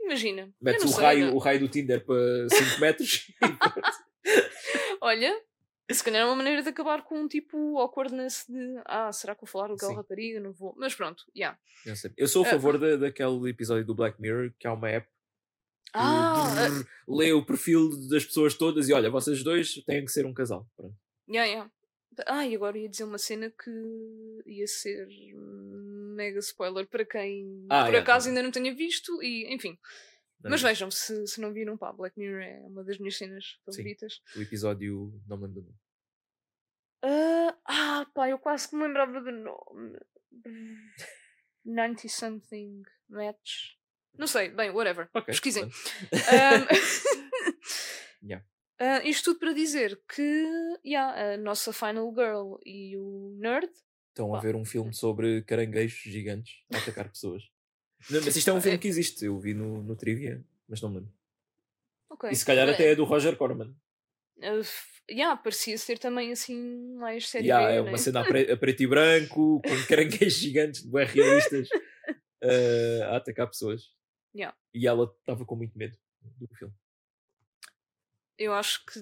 Imagina. Metes o sei, raio, não- o raio do Tinder para 5 metros. [LAUGHS] Olha, se calhar é uma maneira de acabar com um tipo awkwardness de ah, será que vou falar com aquela rapariga? Não vou. Mas pronto, yeah. Não sei. Eu sou a Ah. favor da, daquele episódio do Black Mirror que há uma app Ah, drrr, lê o perfil das pessoas todas e olha, vocês dois têm que ser um casal. Pronto. Yeah, yeah. Ah, e agora ia dizer uma cena que ia ser mega spoiler para quem Ah, por yeah, acaso yeah. ainda não tenha visto e enfim. Não, Mas vejam, se, se não viram, pá, Black Mirror é uma das minhas cenas favoritas. O episódio não me lembro do nome. Ah, ah, pá, eu quase que me lembrava do nome. 90 something match. Não sei, bem, whatever. Ok, Pesquisem. Ahm, [LAUGHS] Yeah. Ah, isto tudo para dizer que yeah, a nossa Final Girl e o Nerd. Estão a Pá. ver um filme sobre caranguejos gigantes a atacar pessoas. Não, mas isto é um filme que existe, eu vi no, no Trivia, mas não me lembro. Ok. E se calhar até é do Roger Corman. f- yeah, parecia ser também assim mais série Yeah, é né? uma cena a, pre- a preto e branco, com [LAUGHS] caranguejos gigantes, bem realistas, eh, [LAUGHS] a atacar pessoas. Yeah. E ela estava com muito medo do filme. Eu acho que,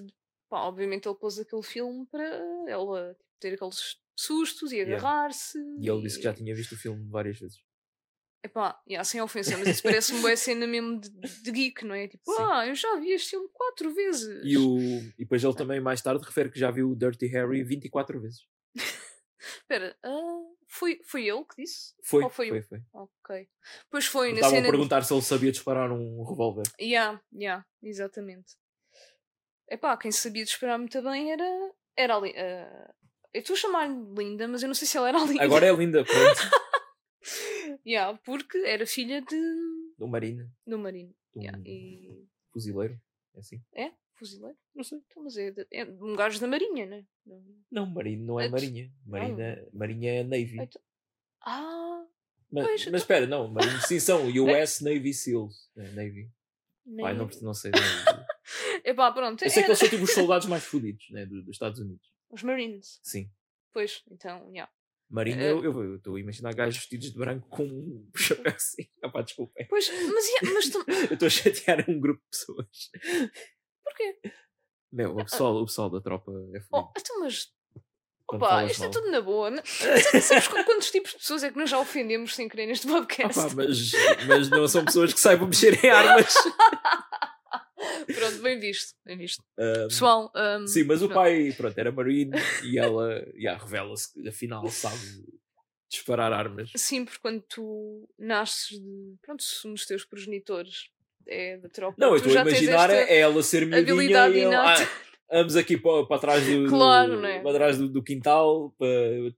pá, obviamente ele pôs aquele filme para ela tipo, ter aqueles sustos e Yeah. agarrar-se. E ele disse que já tinha visto o filme várias vezes. Epá, yeah, sem ofensa, mas isso parece-me boa cena mesmo de, de geek, não é? Tipo, Sim. ah, eu já vi este filme quatro vezes. E, o, e depois ele também mais tarde refere que já viu o Dirty Harry 24 vezes. [LAUGHS] Espera, ah, foi, foi ele que disse? Foi, Ou foi foi, foi. Ok. Pois foi, na Estavam a cena. perguntar se ele sabia disparar um revólver. Yeah, yeah, exatamente. Epá, quem sabia disparar muito bem era. Era ali. ah, eu estou a chamar-lhe Linda, mas eu não sei se ela era linda. Agora é linda, pronto. [LAUGHS] yeah, porque era filha de. Do Marina, do Marino. de um Yeah, e. fuzileiro. É assim. É? Fuzileiro? Não sei. Então, mas é, de- é um gajo da Marinha, né? Não. Não, Marine não é Então- Marinha. Marina, Marinha é Navy. Então- Ah, Mas, pois, mas espera, não, Marine sim são [LAUGHS] US Navy SEALs. É, Navy. Pai, não, nem... não sei. Não. [LAUGHS] Epá, pronto. Eu sei que é- eles são tipo os soldados mais fodidos né, do- dos Estados Unidos. Os Marines. Sim. Pois, então, yeah. Marina, É. eu eu estou a imaginar gajos vestidos de branco com um chapéu [LAUGHS] assim. Ah, pá, desculpem. Pois, mas, mas tu... Eu estou a chatear um grupo de pessoas. Porquê? Meu, o pessoal, o pessoal da tropa é Oh, fodido. então, mas. Quando Opa, isto é mal. tudo na boa. né? [LAUGHS] Sabes, sabes qu- quantos tipos de pessoas é que nós já ofendemos sem querer neste podcast? pá, mas, mas não são pessoas que saibam mexer em armas. [LAUGHS] Pronto, bem visto. Bem visto. Ah, Pessoal, um, Sim, mas o pronto. pai, pronto, era Marine e ela, yeah, revela-se que afinal sabe disparar armas. Sim, porque quando tu nasces de. Pronto, se um dos teus progenitores é tropa. Não, eu estou a imaginar é ela ser miudinha e ele, ah, vamos aqui para, para trás, do, Claro, do- é? para trás do, do quintal para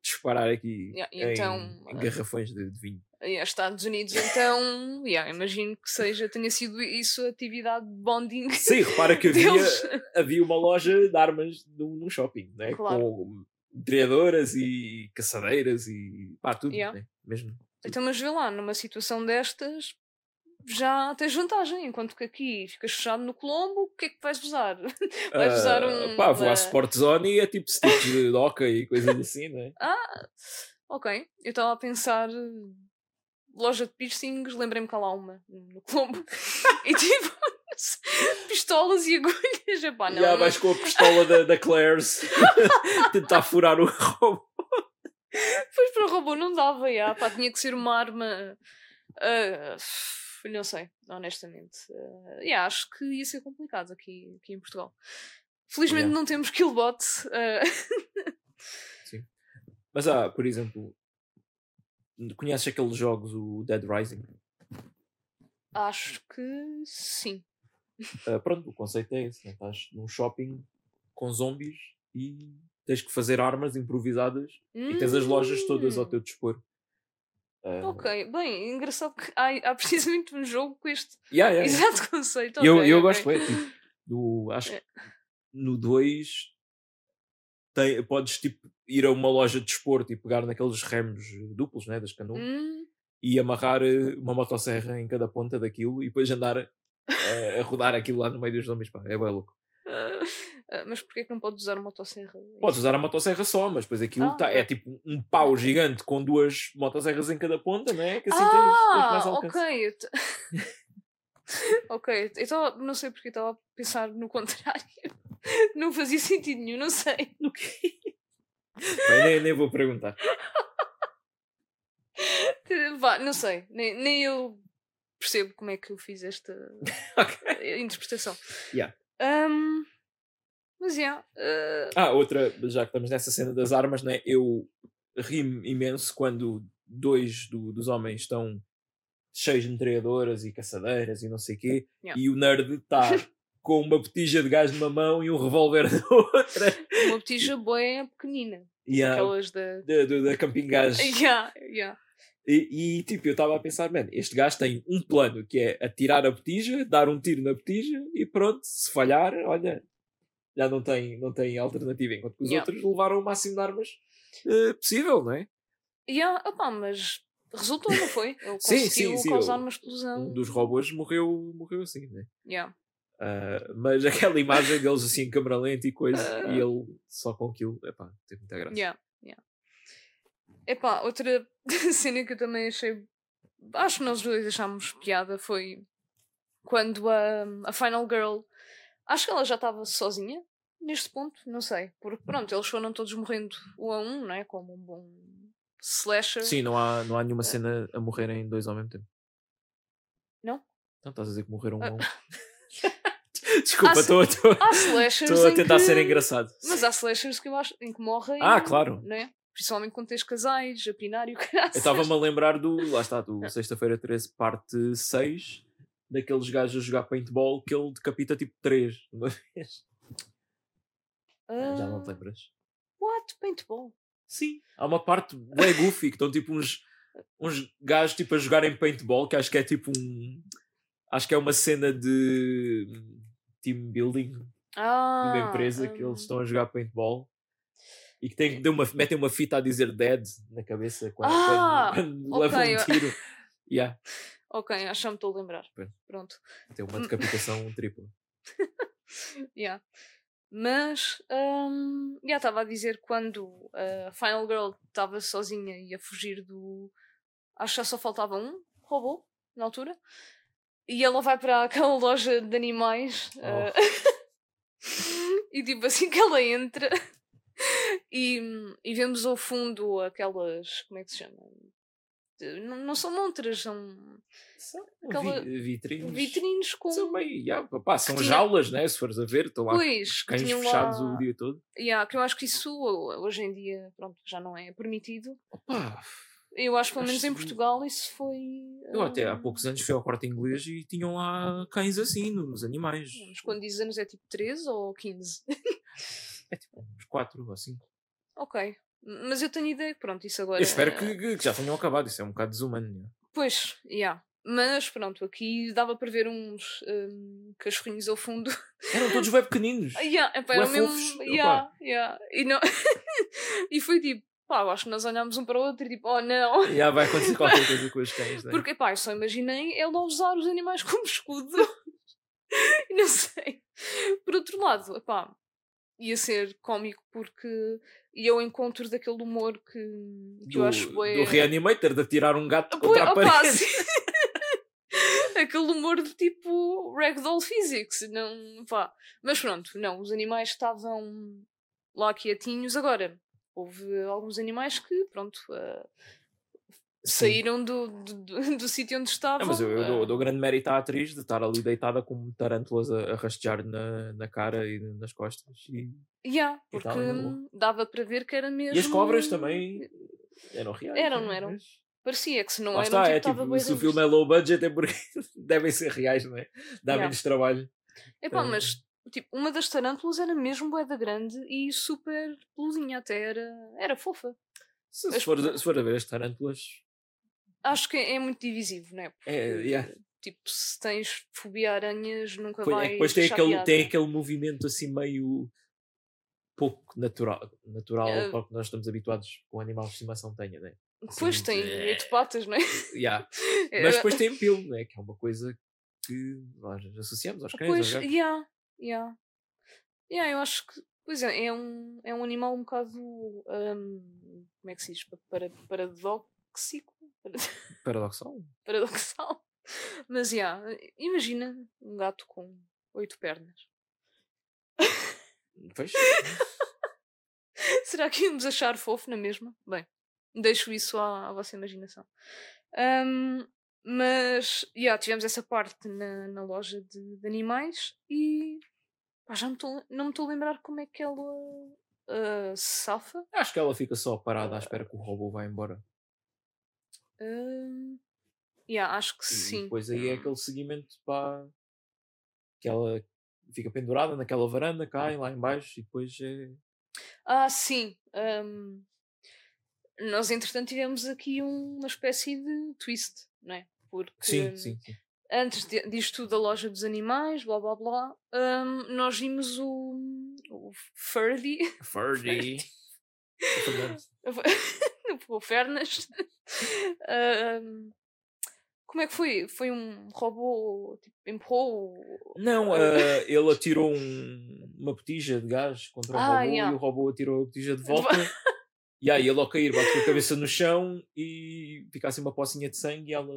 disparar aqui Yeah, em, então, em garrafões de, de vinho. em Estados Unidos, então, yeah, imagino que seja, tenha sido isso a atividade de bonding Sim, repara que havia, [LAUGHS] havia uma loja de armas num, shopping, né? Claro. com metralhadoras e caçadeiras e pá, tudo, Yeah. né? mesmo. Então, mas vê lá, numa situação destas, já tens vantagem, enquanto que aqui ficas fechado no Colombo, o que é que vais usar? [LAUGHS] Vais usar Ah, um. Pá, vou à Sport Zone e é tipo sticks de hockey e coisas assim, né? Ah, ok. Eu estava a pensar. eh, Loja de piercings, lembrei-me que há lá uma no Colombo. [LAUGHS] e tipo, [LAUGHS] pistolas e agulhas. Epá, não. Já não- vais com a pistola da, da Claire's tentar furar o roubo. Pois para o robô não dava, já. Pá, tinha que ser uma arma. ah, não sei, honestamente. Ah, yeah, acho que ia ser complicado aqui, aqui em Portugal. Felizmente Yeah. não temos Killbot. ah, Mas há, por exemplo, conheces aqueles jogos, o Dead Rising? acho que sim. Ah, pronto, o conceito é esse: né? estás num shopping com zombies e tens que fazer armas improvisadas e tens as lojas todas ao Hum, teu dispor. Ah, Ok, bem, engraçado que há, há precisamente um jogo com este [LAUGHS] yeah, yeah, yeah. exato conceito. E eu, eu ok. gosto, é, tipo, do, acho que no 2 tem, podes tipo, ir a uma loja de desporto e pegar naqueles remos duplos né, das canoas Hum, e amarrar eh, uma motosserra em cada ponta daquilo e depois andar eh, a rodar aquilo lá no meio dos zombies. Pá, é bem louco. Ah, ah, mas porquê que não podes usar motosserra? Podes usar a motosserra só, mas depois aquilo Ah, tá, é tipo um pau gigante com duas motosserras em cada ponta, né? Que assim tens, tens mais Ah, alcance. ok. [LAUGHS] ok, eu estava, não sei porque estava a pensar no contrário. [LAUGHS] Não fazia sentido nenhum, não sei. Bem, nem, nem vou perguntar. [LAUGHS] Vá, não sei, nem, nem eu percebo como é que eu fiz esta Ok. interpretação. Yeah. Ahm, mas, yeah, ah, Ah, outra, já que estamos nessa cena das armas, né? Eu ri-me imenso quando dois do- dos homens estão cheios de metralhadoras e caçadeiras e não sei o quê, Yeah. e o nerd está [LAUGHS] com uma botija de gás numa mão e um revólver na [LAUGHS] outra. uma botija boa pequenina. E a, Aquelas da. da, da, da Camping Gás. [LAUGHS] Yeah, yeah. E, e, tipo, eu estava a pensar, mano, este gajo tem um plano que é atirar a botija, dar um tiro na botija e pronto, se falhar, olha, já não tem, não tem alternativa. Enquanto que os Yeah. outros levaram o máximo de armas eh, possível, não é? Yeah, opá, mas resultou, não foi? Ele [LAUGHS] Sim, conseguiu sim, sim, causar eu- uma explosão. Um dos robôs morreu, morreu assim, né? Yeah. Ah, mas aquela imagem deles assim em câmera lenta e coisa, Ah. e ele só com aquilo, epá, teve muita graça. Yeah, yeah. Epá, outra [LAUGHS] cena que eu também achei. Acho que nós dois achámos piada foi quando a, a Final Girl. Acho que ela já estava sozinha neste ponto, não sei. Porque pronto, eles foram todos morrendo um a um, não é? Como um bom slasher. Sim, não há, não há nenhuma cena a morrerem dois ao mesmo tempo. Não? Não, estás a dizer que morreram um Ah. a um. [LAUGHS] Desculpa, Ah, estou Há slashers. a tentar que... ser engraçado. Mas há slashers que eu acho em que morrem. Ah, claro. Não é? Principalmente quando tens casais, a pinar e o caralho. [LAUGHS] Eu estava-me a lembrar do. Lá está, do Sexta-feira 13, parte 6, daqueles gajos a jogar paintball que ele decapita tipo 3 de [LAUGHS] uma vez. Já não te lembras? What? Paintball? Sim. Há uma parte bem goofy que estão tipo uns, uns gajos tipo, a jogarem paintball, que acho que é tipo um. Acho que é uma cena de team building. Ah, de uma empresa que hum, eles estão a jogar paintball e que tem, uma, metem uma fita a dizer dead na cabeça quando, Ah, quando, quando ok, levam um tiro. [LAUGHS] Yeah, Ok, acho que me estou a lembrar. Pronto. tem uma decapitação [LAUGHS] tripla. Yeah. Mas, hum, já estava a dizer quando a Final Girl estava sozinha e a fugir do. Acho que já só faltava um robô na altura. E ela vai para aquela [LAUGHS] loja de animais. Oh. eh, [LAUGHS] e tipo assim que ela entra. E, e vemos ao fundo aquelas. Como é que se chama? Não, não são montras, são São Aquela- vi- vitrines. vitrines com. São bem, yeah, pá, são tinha- jaulas, né? Se fores a ver, estão lá Pois, cães fechados lá- o dia todo. Yeah, que eu acho que isso hoje em dia pronto, já não é permitido. Opa, Eu acho que pelo Acho menos em Portugal isso foi. eu até há hum, poucos anos fui ao corte inglês e tinham lá cães assim, nos animais. Mas quando diz anos é tipo 13 ou 15? É tipo uns 4 ou 5. ok. Mas eu tenho ideia pronto, isso agora. Eu espero que, que já tenham acabado, isso é um bocado desumano. né? Pois, yeah. Mas pronto, aqui dava para ver uns um, cachorrinhos ao fundo. [LAUGHS] Eram todos bem pequeninos. Ah, yeah, epá, Bué era mesmo. Yeah, yeah. E, não... [LAUGHS] e foi tipo, pá, acho que nós olhámos um para o outro e tipo, oh não. [LAUGHS] Já vai acontecer qualquer coisa com os cães. Né? Porque, pá, eu só imaginei ela usar os animais como escudo. Não sei. Por outro lado, pá, ia ser cómico porque ia ao encontro daquele humor que, que do, eu acho bué... do Reanimator de atirar um gato Bué- contra a opá, parede. [LAUGHS] Aquele humor de tipo ragdoll physics, não, pá. Mas pronto, não, os animais estavam lá quietinhos. Agora, houve alguns animais que, pronto, ah, saíram do, do, do, [LAUGHS] sítio onde estavam. Não, mas eu, eu dou, ah, dou grande mérito à atriz de estar ali deitada com tarântulas a, a rastejar na, na cara e nas costas. E, Yeah, E porque boa. dava para ver que era mesmo. e as cobras também eram reais. Eram, né? não eram? Mas Parecia que se não Lá eram, está, tipo, é tipo, se o filme é low budget é porque [LAUGHS] devem ser reais, não é? Dá Yeah. menos trabalho. Epá, Eh, mas tipo, uma das tarântulas era mesmo boeda grande e super peluzinha, até era, era fofa. Se, se, for, se for a ver as tarântulas, Acho que é muito divisivo, não é? Porque, É, yeah. Tipo, se tens fobia a aranhas, nunca Foi- é vais depois tem aquele, piada. tem aquele movimento assim meio pouco natural, natural para o que nós estamos habituados com o animal de estimação tenha, né? Depois assim, tem é. oito patas, não é? Yeah. [LAUGHS] É, Mas depois tem pelo, né? que é uma coisa que nós associamos aos cães. Pois, yeah, yeah. Yeah, eu acho que, pois é, é um, é um animal um bocado, hum, como é que se diz, Pa- para, paradoxico, Para- [LAUGHS] Paradoxal. paradoxal. Mas, yeah, imagina um gato com oito pernas. Pois. [LAUGHS] Será que íamos achar fofo na mesma? Bem, deixo isso à, à vossa imaginação. Ahm, mas, yeah, tivemos essa parte na, na loja de, de animais e pá, já me tô- não me estou a lembrar como é que ela ah, se safa. Acho que ela fica só parada à espera que o robô vá embora. Ahm, yeah, acho que E sim. depois aí é aquele seguimento para que ela fica pendurada naquela varanda, cai lá em baixo e depois é. Ah, sim. ahm, nós, entretanto, tivemos aqui um- uma espécie de twist, não é? Porque Sim, sim, sim. antes de, disto tudo da loja dos animais, blá blá blá, hum, nós vimos o, o Ferdy, [LAUGHS] Ferdy. O Fernas. Hum, como é que foi? Foi um robô, tipo, empurrou. Não, eh, [LAUGHS] ele atirou um- uma botija de gás contra o Ah, robô yeah. e o robô atirou a botija de volta. [LAUGHS] e aí ele ao cair bate com a cabeça no chão e fica assim uma pocinha de sangue e ela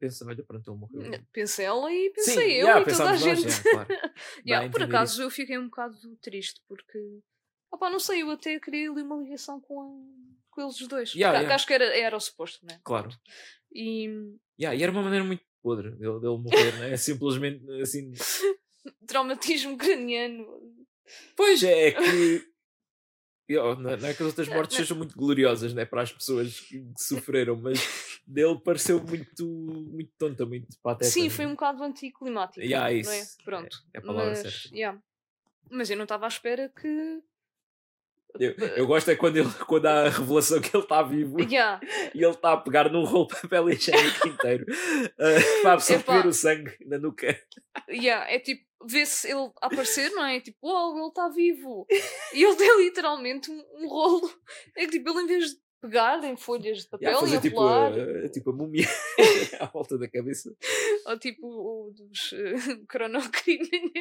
pensa, olha, pronto, ele morreu. Pensei ela e pensei Sim, eu yeah, e toda a pensámos nós, gente. [LAUGHS] yeah, claro. Yeah, por acaso eu fiquei um bocado triste porque opá, não sei, eu até queria ali uma ligação com, a- com eles os dois. Yeah, Porque yeah. Acho que era, era o suposto, né? Claro. E Yeah, e era uma maneira muito podre dele, dele morrer, né? Simplesmente assim. [LAUGHS] traumatismo craniano. Pois é, é que. eu- Não não é que as outras mortes não. sejam muito gloriosas né, para as pessoas que, que sofreram, mas dele pareceu muito, muito tonta, muito pateta. Sim, né? foi um bocado anticlimático. Yeah, não isso. é? Pronto. É, é a palavra Mas, certa. yeah. Mas eu não estava à espera que. Eu, eu gosto é quando, ele, [LAUGHS] quando há a revelação que ele está vivo Yeah. e ele está a pegar num rolo de papel higiênico [LAUGHS] inteiro uh, para absorver o sangue na nuca. Yeah. É tipo, vê-se ele aparecer, não é? Tipo, oh, ele está vivo. E ele tem literalmente um, um rolo. É que tipo, ele em vez de pegar em folhas de papel Yeah, e tipo, enrolar, a, tipo a múmia [LAUGHS] à volta da cabeça. ou tipo o dos uh.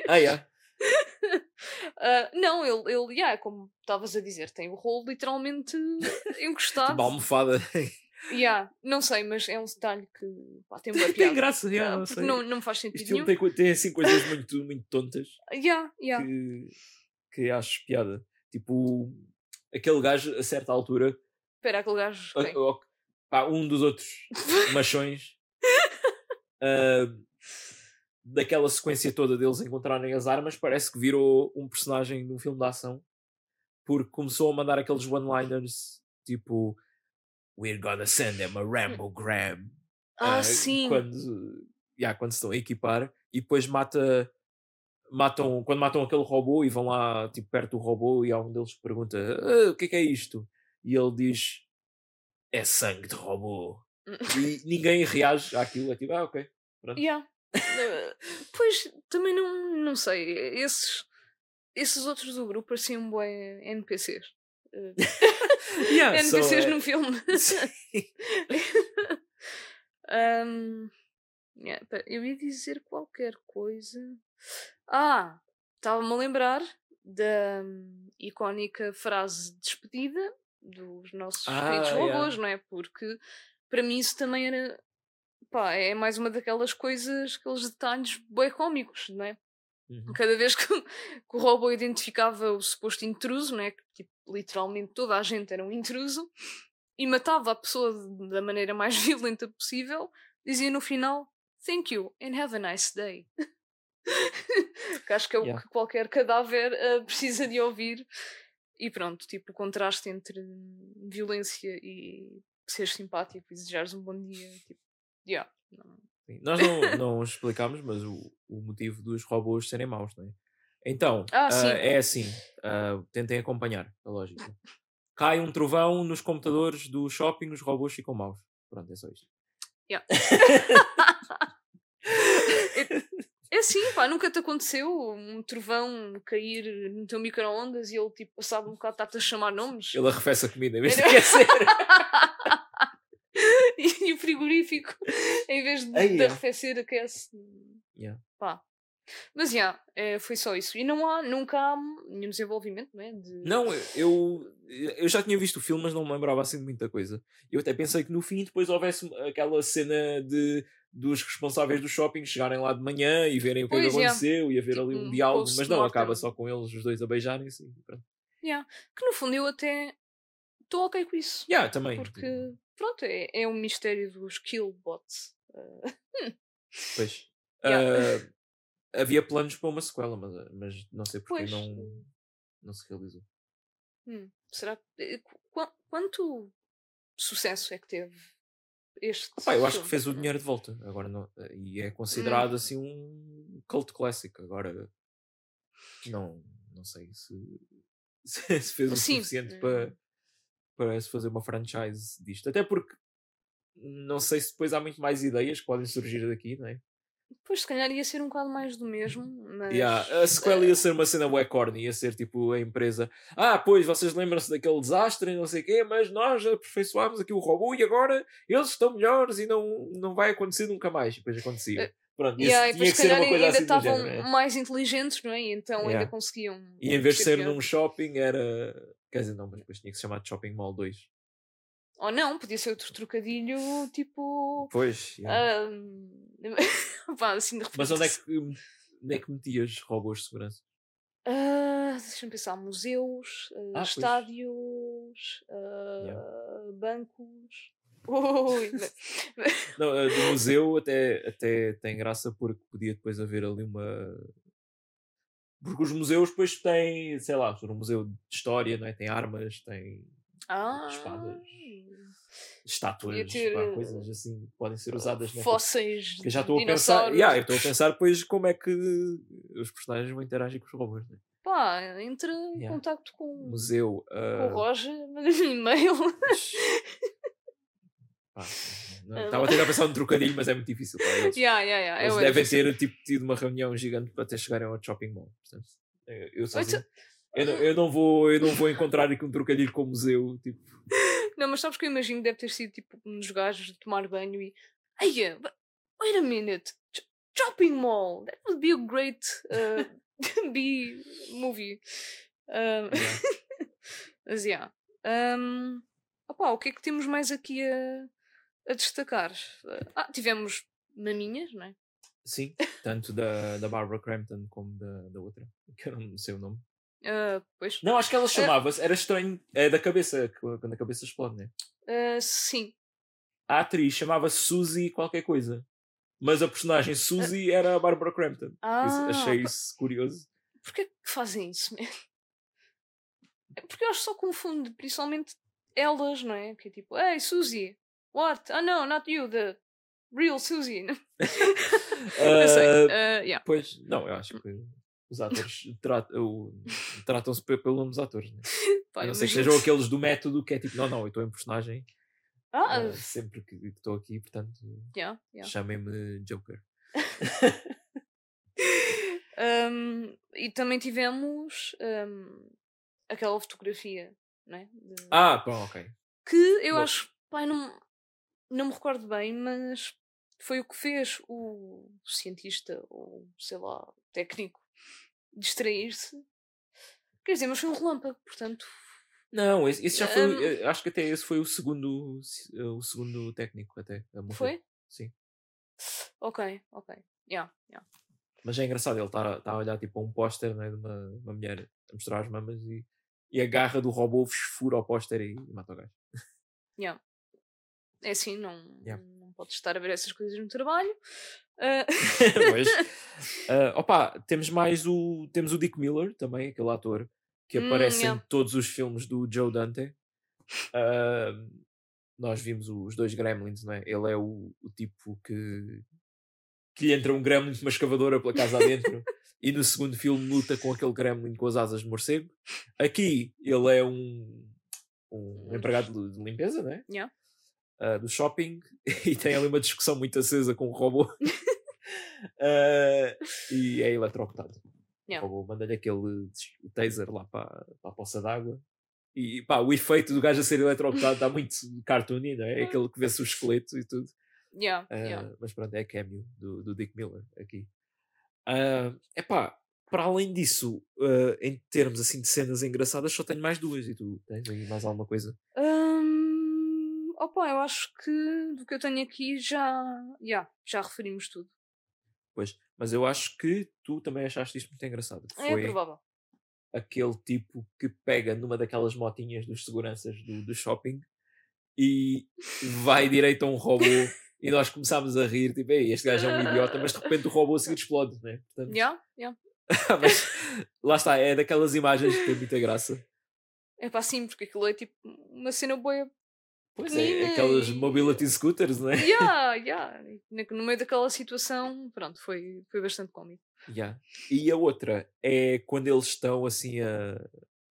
Ah, yeah. [LAUGHS] Ah, não, ele, ele yeah, como estavas a dizer, tem o rolo literalmente [LAUGHS] encostado. Tipo, a almofada. Yeah, não sei, mas é um detalhe que pá, tem [LAUGHS] boa tem graça, yeah, Ah, não sei. não, não me faz sentido nenhum. tem, tem assim coisas muito, muito tontas Yeah, yeah. que, que acho piada. Tipo, aquele gajo a certa altura, Espera, aquele gajo. a- a- pá, um dos outros machões, ah, daquela sequência toda deles encontrarem as armas, parece que virou um personagem de um filme de ação porque começou a mandar aqueles one-liners tipo We're gonna send them a Rambogram Ah, ah, sim. quando, yeah, quando se estão a equipar e depois mata matam, quando matam aquele robô e vão lá tipo, perto do robô e há um deles que pergunta "Ah, o que é que é isto? E ele diz é sangue de robô e ninguém reage àquilo, é tipo, ah ok pronto. Yeah. Eh, pois, também não, não sei. Esses, esses outros do grupo pareciam bem NPCs. [LAUGHS] Yeah, NPCs é- num filme. [LAUGHS] [LAUGHS] Ahm, yeah, eu ia dizer qualquer coisa. Ah, estava-me a lembrar da hum, icónica frase de despedida dos nossos Ah, queridos yeah. robôs, não é? Porque para mim isso também era. Pá, é mais uma daquelas coisas, aqueles detalhes bem cómicos, não é? Uhum. Cada vez que, [LAUGHS] que o robô identificava o suposto intruso, né? que tipo, literalmente toda a gente era um intruso, e matava a pessoa da maneira mais [LAUGHS] violenta possível, dizia no final: Thank you and have a nice day. [LAUGHS] que acho que é o Yeah. que qualquer cadáver ah, precisa de ouvir. E pronto, tipo, o contraste entre violência e seres simpático e desejares um bom dia. Tipo, yeah, Sim. Nós não, não explicámos, mas o, o motivo dos robôs serem maus, não é? Então, [LAUGHS] Ah, sim. é assim, ah, tentem acompanhar a lógica. Cai um trovão nos computadores do shopping, os robôs ficam maus. Pronto, é só isto. Yeah. [LAUGHS] É assim, pá, nunca te aconteceu um trovão cair no teu micro-ondas e ele tipo passado um bocado está-te a chamar nomes? Ele arrefece a comida Era- aquecer. [LAUGHS] [LAUGHS] e, o frigorífico, em vez de, Ai, de é. arrefecer, aquece. Yeah. Pá. Mas já, é, foi só isso. E não há, nunca há nenhum desenvolvimento, não é? De... Não, eu, eu já tinha visto o filme, mas não me lembrava assim de muita coisa. Eu até pensei que no fim depois houvesse aquela cena de dos responsáveis do shopping chegarem lá de manhã e verem o que é que Pois, yeah. aconteceu e haver Tipo ali um diálogo, mas não, acaba só com eles os dois a beijarem-se. Yeah. Que no fundo eu até estou ok com isso. Yeah, também. Porque, pronto, é, é um mistério dos killbots. [LAUGHS] Uh, Pois. Yeah. Ah, havia planos para uma sequela, mas, mas não sei porque Pois. não, não se realizou. Hum, será que. eh, qu- qua- Quanto sucesso é que teve este. Pá, eu acho que fez o dinheiro de volta. Agora não, e é Hum. considerado assim um cult classic. Agora não, não sei se, [LAUGHS] se fez o Sim. suficiente Hum. para, para se fazer uma franchise disto. Até porque não sei se depois há muito mais ideias que podem surgir daqui, não é? Pois, se calhar ia ser um bocado mais do mesmo, mas. Yeah, A sequela ia ser uma cena bué corny, ia ser tipo a empresa Ah, pois, vocês lembram-se daquele desastre e não sei o quê, mas nós aperfeiçoámos aqui o robô e agora eles estão melhores e não, não vai acontecer nunca mais. E depois acontecia. Eh, Pronto, Yeah, e depois, se calhar, ainda assim estavam género. né? mais inteligentes, não é? Então Yeah. ainda conseguiam. E em vez de ser num shopping, era. Quer dizer, não, mas depois tinha que se chamar de Shopping Mall 2. Ou não, podia ser outro trocadilho, tipo. Pois, yeah. ah, [LAUGHS] pá, assim de repente. mas onde é, que, onde é que metias robôs de segurança? Ah, Deixa-me pensar, museus, ah, Ah, pois. estádios, ah, Yeah. bancos. [LAUGHS] Ui, Não, a do museu até, até tem graça porque podia depois haver ali uma. Porque os museus depois têm, sei lá, um museu de história, não é? tem armas, tem ah, espadas. estátuas, ter, pá, eh, coisas assim que podem ser usadas fósseis Eu já estou a pensar, yeah, estou a pensar depois como é que os personagens vão interagir com os robôs. Né? Pá, entra em Yeah. contacto com, Museu. com o ah, Roger, [LAUGHS] manda-lhe e-mail. Pá, [LAUGHS] não Estava a tentar pensar num trocadilho, mas é muito difícil para eles. Yeah, yeah, yeah. Eles devem difícil. ter tipo, tido uma reunião gigante para até chegarem ao shopping mall. Portanto, eu, eu, sozinho, Oito- eu, não, eu, não vou, eu não vou encontrar aqui um trocadilho com o museu. Tipo, [LAUGHS] Não, mas sabes que eu imagino que deve ter sido tipo um dos gajos de tomar banho e. Eia, wait a minute. sh- Shopping mall. That would be a great uh, [LAUGHS] B movie. Um, yeah. [LAUGHS] mas yeah. Um, opá, o que é que temos mais aqui a, a destacar? Uh, Ah, tivemos maminhas, não é? Sim, tanto da, da Barbara Crampton como da, da outra, que eu não sei o nome. Uh, pois. Não, acho que ela chamava-se, era estranho, é da cabeça, quando a cabeça explode, né? Uh, sim. A atriz chamava-se Suzy qualquer coisa, mas a personagem Suzy era a Barbara Crampton. Isso- Ah, Achei isso curioso. Porquê que fazem isso, man? É porque eu acho que só confundo, principalmente elas, não é? Que é tipo, hey Suzy, what? Ah, no, not you, the real Suzy. [LAUGHS] eu sei. Uh, yeah. Pois, não, eu acho que os atores tratam-se pe- pelo nome dos atores, né? [LAUGHS] A não que imagino- sejam aqueles do método que é tipo, não, não, eu estou em personagem Ah, ah, sempre que que estou aqui, portanto, yeah, yeah. chamem-me Joker. [LAUGHS] Um, e também tivemos um, aquela fotografia, não é? De- Ah, bom, ok. que eu Bom. acho, pai, não, não me recordo bem, mas foi o que fez o cientista, ou sei lá, técnico, distrair-se. Quer dizer, mas foi um relâmpago, portanto. Não, esse, esse já foi, Hum. eh, acho que até esse foi o segundo, eh, o segundo técnico até. Foi? Sim. Ok, ok. Yeah, yeah. Mas é engraçado, ele está tá a olhar tipo a um póster né, de uma, uma mulher a mostrar as mamas e, e a garra do robô fura o póster e, e mata o gajo. yeah. É assim, não, Yeah. não podes estar a ver essas coisas no trabalho. [LAUGHS] Ah, Pois. Ah, opa, temos mais o. Temos o Dick Miller, também, aquele ator que Hum, aparece yeah. em todos os filmes do Joe Dante. Ah, nós vimos os dois Gremlins, não é? Ele é o, o tipo que, que lhe entra um gremlin com uma escavadora pela casa adentro e no segundo filme luta com aquele gremlin com as asas de morcego. Aqui ele é um, um empregado de, de limpeza, não é? Yeah. Ah, do shopping [LAUGHS] e tem ali uma discussão muito acesa com o robô. Ah, [LAUGHS] e é eletrocutado. Yeah. O robô manda-lhe aquele taser lá para, para a poça d'água. E pá, o efeito do gajo a ser eletrocutado está muito cartoony, não é? É aquele que vê-se o esqueleto e tudo. yeah, Ah, yeah. Mas pronto, é cameo do, do Dick Miller aqui. É epá, para além disso, ah, em termos assim de cenas engraçadas, só tenho mais duas. E tu tens aí mais alguma coisa? Hum, opa, eu acho que do que eu tenho aqui já, yeah, já referimos tudo. Pois, mas eu acho que tu também achaste isto muito engraçado. que É Foi provável. aquele tipo que pega numa daquelas motinhas dos seguranças do, do shopping e vai direito a um robô e nós começámos a rir, tipo, Ei, este gajo é um idiota, mas de [LAUGHS] repente o robô a seguir explode, né? Portanto, Yeah, yeah. [LAUGHS] mas, lá está, é daquelas imagens que tem muita graça. É pá, sim, porque aquilo é tipo uma cena boa. Pois é, Pequenina aquelas mobility scooters, né? Yeah, [LAUGHS] yeah. Na- No meio daquela situação, pronto, foi, foi bastante cómico. Yeah. E a outra é quando eles estão assim a,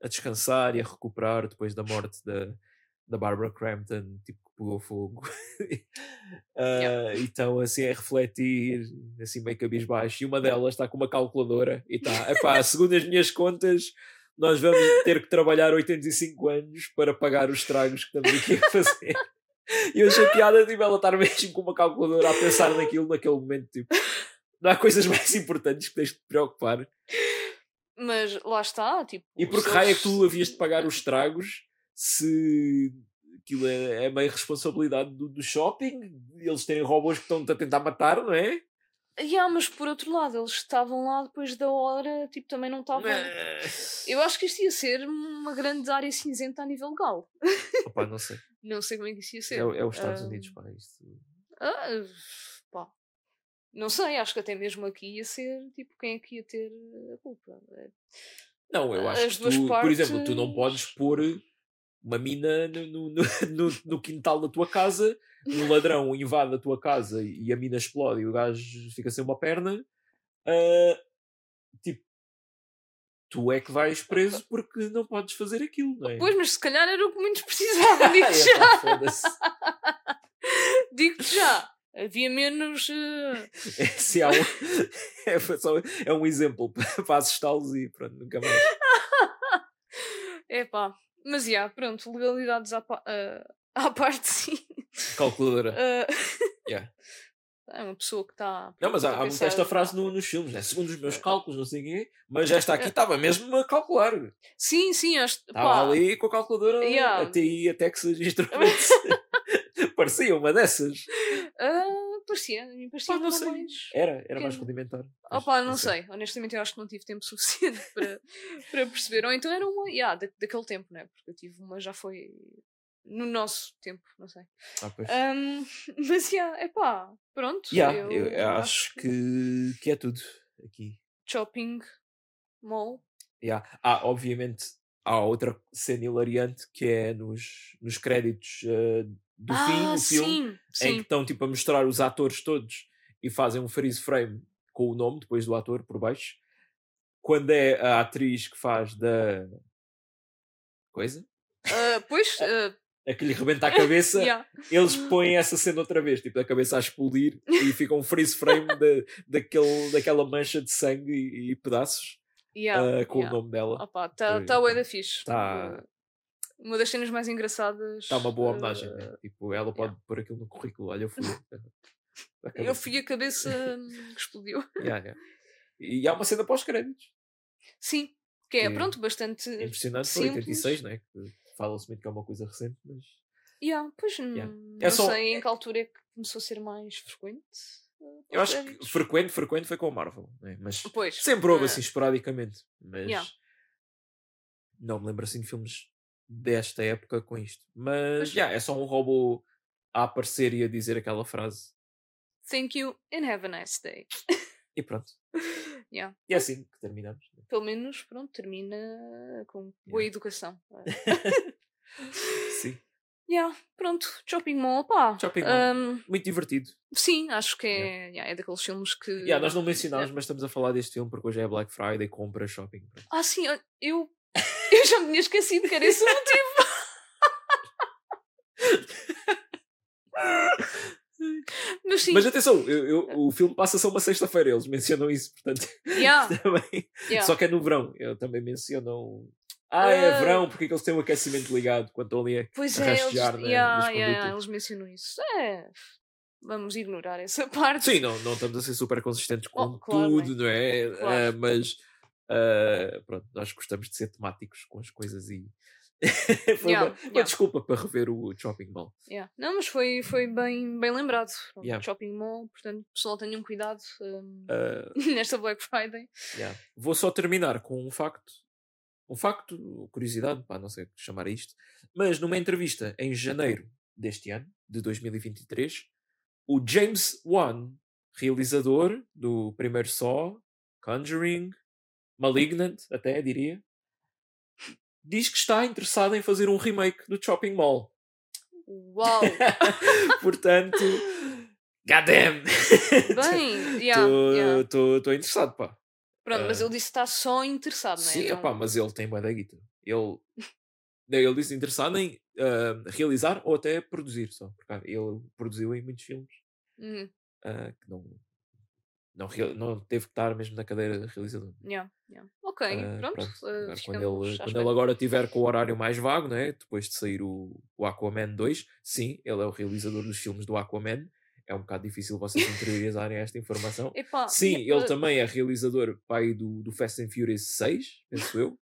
a descansar e a recuperar depois da morte da, da Barbara Crampton, tipo que pegou fogo. [LAUGHS] Ah, Yeah. E estão assim a refletir, assim meio cabisbaixo. E uma delas está com uma calculadora e está, epá, segundo as minhas contas, nós vamos ter que trabalhar 85 anos para pagar os estragos que estamos aqui a fazer. E eu achei piada, tipo, ela estar mesmo com uma calculadora a pensar naquilo naquele momento, tipo, não há coisas mais importantes que tens de te preocupar. Mas lá está, tipo. E por que se raio é que tu havias de pagar os estragos se aquilo é, é meio responsabilidade do, do shopping, eles terem robôs que estão a tentar matar, não é? Yeah, mas por outro lado, eles estavam lá depois da hora, tipo, também não estavam. Eu acho que isto ia ser uma grande área cinzenta a nível legal. [LAUGHS] Opa, não sei. Não sei como é que isso ia ser. É, é os Estados Ah, Unidos, pá. Isto... Ah, pá. Não sei, acho que até mesmo aqui ia ser tipo quem é que ia ter a culpa. É, Não, eu acho As que tu, por exemplo, tu não partes- podes pôr uma mina no, no, no- no quintal da tua casa, um ladrão invade a tua casa e a mina explode e o gajo fica sem uma perna. ah, tipo, tu é que vais preso [LAUGHS] porque não podes fazer aquilo, não é? Pois, mas se calhar era o que muitos precisavam, [LAUGHS] digo Ai, já. [LAUGHS] Digo-te já. Havia menos. eh, É, se há um, é, só- é um exemplo para, assustá-los e pronto, nunca mais. Epá. Mas já, pronto, legalidades à, ah, [LAUGHS] à parte, sim. Calculadora. [LAUGHS] Ah, Yeah. É uma pessoa que está. Não, mas há, há muito esta frase no- nos filmes, né? segundo os meus cálculos, não sei o quê, mas esta aqui estava mesmo a calcular. Sim, sim. Estava ali com a calculadora Yeah. até aí a Texas Instruments. Parecia uma dessas. ah, parecia, me parecia Pá, não sei. mais. Era, era mais rudimentar. Opa, não sei. Honestamente, eu acho que não tive tempo [LAUGHS] suficiente para, para perceber. Ou então era uma, yeah, da, daquele tempo, né? Porque eu tive uma, já foi no nosso tempo, não sei. Ah, pois. Ahm, [LAUGHS] mas, yeah, é pá, pronto. Yeah, eu, eu, acho que, que é tudo aqui. Shopping Mall. Yeah. Ah, obviamente há outra cena hilariante que é nos, nos créditos eh, do ah, fim do filme sim, em sim. que estão tipo a mostrar os atores todos e fazem um freeze frame com o nome depois do ator por baixo. Quando é a atriz que faz da coisa, Ah, pois, ah, [LAUGHS] a que lhe rebenta a cabeça, [LAUGHS] yeah. eles põem essa cena outra vez, tipo a cabeça a explodir e fica um freeze frame da, daquele, daquela mancha de sangue e, e pedaços Yeah, ah, com yeah. o nome dela. Opa, tá, Pois, tá opa. ué da fixe. Tá- Uh, Uma das cenas mais engraçadas. Está uma boa uh, homenagem, né? Tipo, ela pode pôr aquilo no currículo. Olha, eu fui. Eu [LAUGHS] fui a cabeça hum, que explodiu. Yeah, yeah. E há uma cena pós-créditos. Sim, que é, Que pronto, bastante. É impressionante, simples. 86, né? Que fala-se muito que é uma coisa recente, mas. Yeah, pois n- Yeah. não É só- sei em que altura é que começou a ser mais frequente. uh, Eu acho que frequente, frequente foi com a Marvel, né? Mas Pois. sempre houve ah, assim esporadicamente. Mas Yeah. não me lembro assim de filmes desta época com isto. Mas Pois. yeah, é só um robô a aparecer e a dizer aquela frase. Thank you and have a nice day. E pronto. [LAUGHS] Yeah. E é assim que terminamos. né? Pelo menos, pronto, termina com boa Yeah. educação. [LAUGHS] Sim. yeah, pronto, Shopping Mall, pá. Shopping Mall. um, Muito divertido. sim, acho que é, yeah, é daqueles filmes que. Yeah, nós não mencionámos, mas estamos a falar deste filme porque hoje é Black Friday, compra, shopping. Ah, sim, eu- eu, eu já me tinha esquecido que era esse o [LAUGHS] motivo. Mas sim, Mas atenção, eu- eu- o filme passa-se uma sexta-feira, eles mencionam isso, portanto, yeah, [LAUGHS] também. yeah. Só que é no verão, eu também mencionam. Ah, é Ah. verão, porque é que eles têm o aquecimento ligado quando estão ali a Pois a é, eles, rastejar yeah, nos yeah, yeah, eles mencionam isso. É, vamos ignorar essa parte. Sim, não, não estamos a ser super consistentes com Oh, claro, tudo, não é? Claro. Ah, mas ah, pronto, nós gostamos de ser temáticos com as coisas e [LAUGHS] foi Yeah, uma, uma yeah. desculpa para rever o Shopping Mall. Yeah. Não, mas foi, foi bem, bem lembrado. Shopping Mall, portanto, pessoal, tenham cuidado um, Ah, [LAUGHS] nesta Black Friday. Yeah. Vou só terminar com um facto. Um facto, curiosidade, pá, não sei o que chamar isto. Mas numa entrevista em janeiro deste ano, de 2023, o James Wan, realizador do primeiro Saw, Conjuring, Malignant, até diria, diz que está interessado em fazer um remake do Shopping Mall. Uau! [LAUGHS] Portanto, goddamn! Bem, [LAUGHS] yeah, yeah. Estou interessado, pá. Pronto, mas ah, ele disse que está só interessado, não é? Sim, Então, epá, mas ele tem da guita. Ele, ele disse interessado em ah, realizar ou até produzir só. Porque ele produziu em muitos filmes uhum, ah, que não, não, não teve que estar mesmo na cadeira de realizador. yeah, yeah. Ok, Ah, pronto. pronto, uh, quando ele, quando ele agora tiver com o horário mais vago, né? depois de sair o, o Aquaman 2, sim, ele é o realizador dos filmes do Aquaman. É um bocado difícil vocês interiorizarem esta informação. [LAUGHS] Epá, Sim, ele uh, também é realizador pai do, do Fast and Furious 6, penso eu.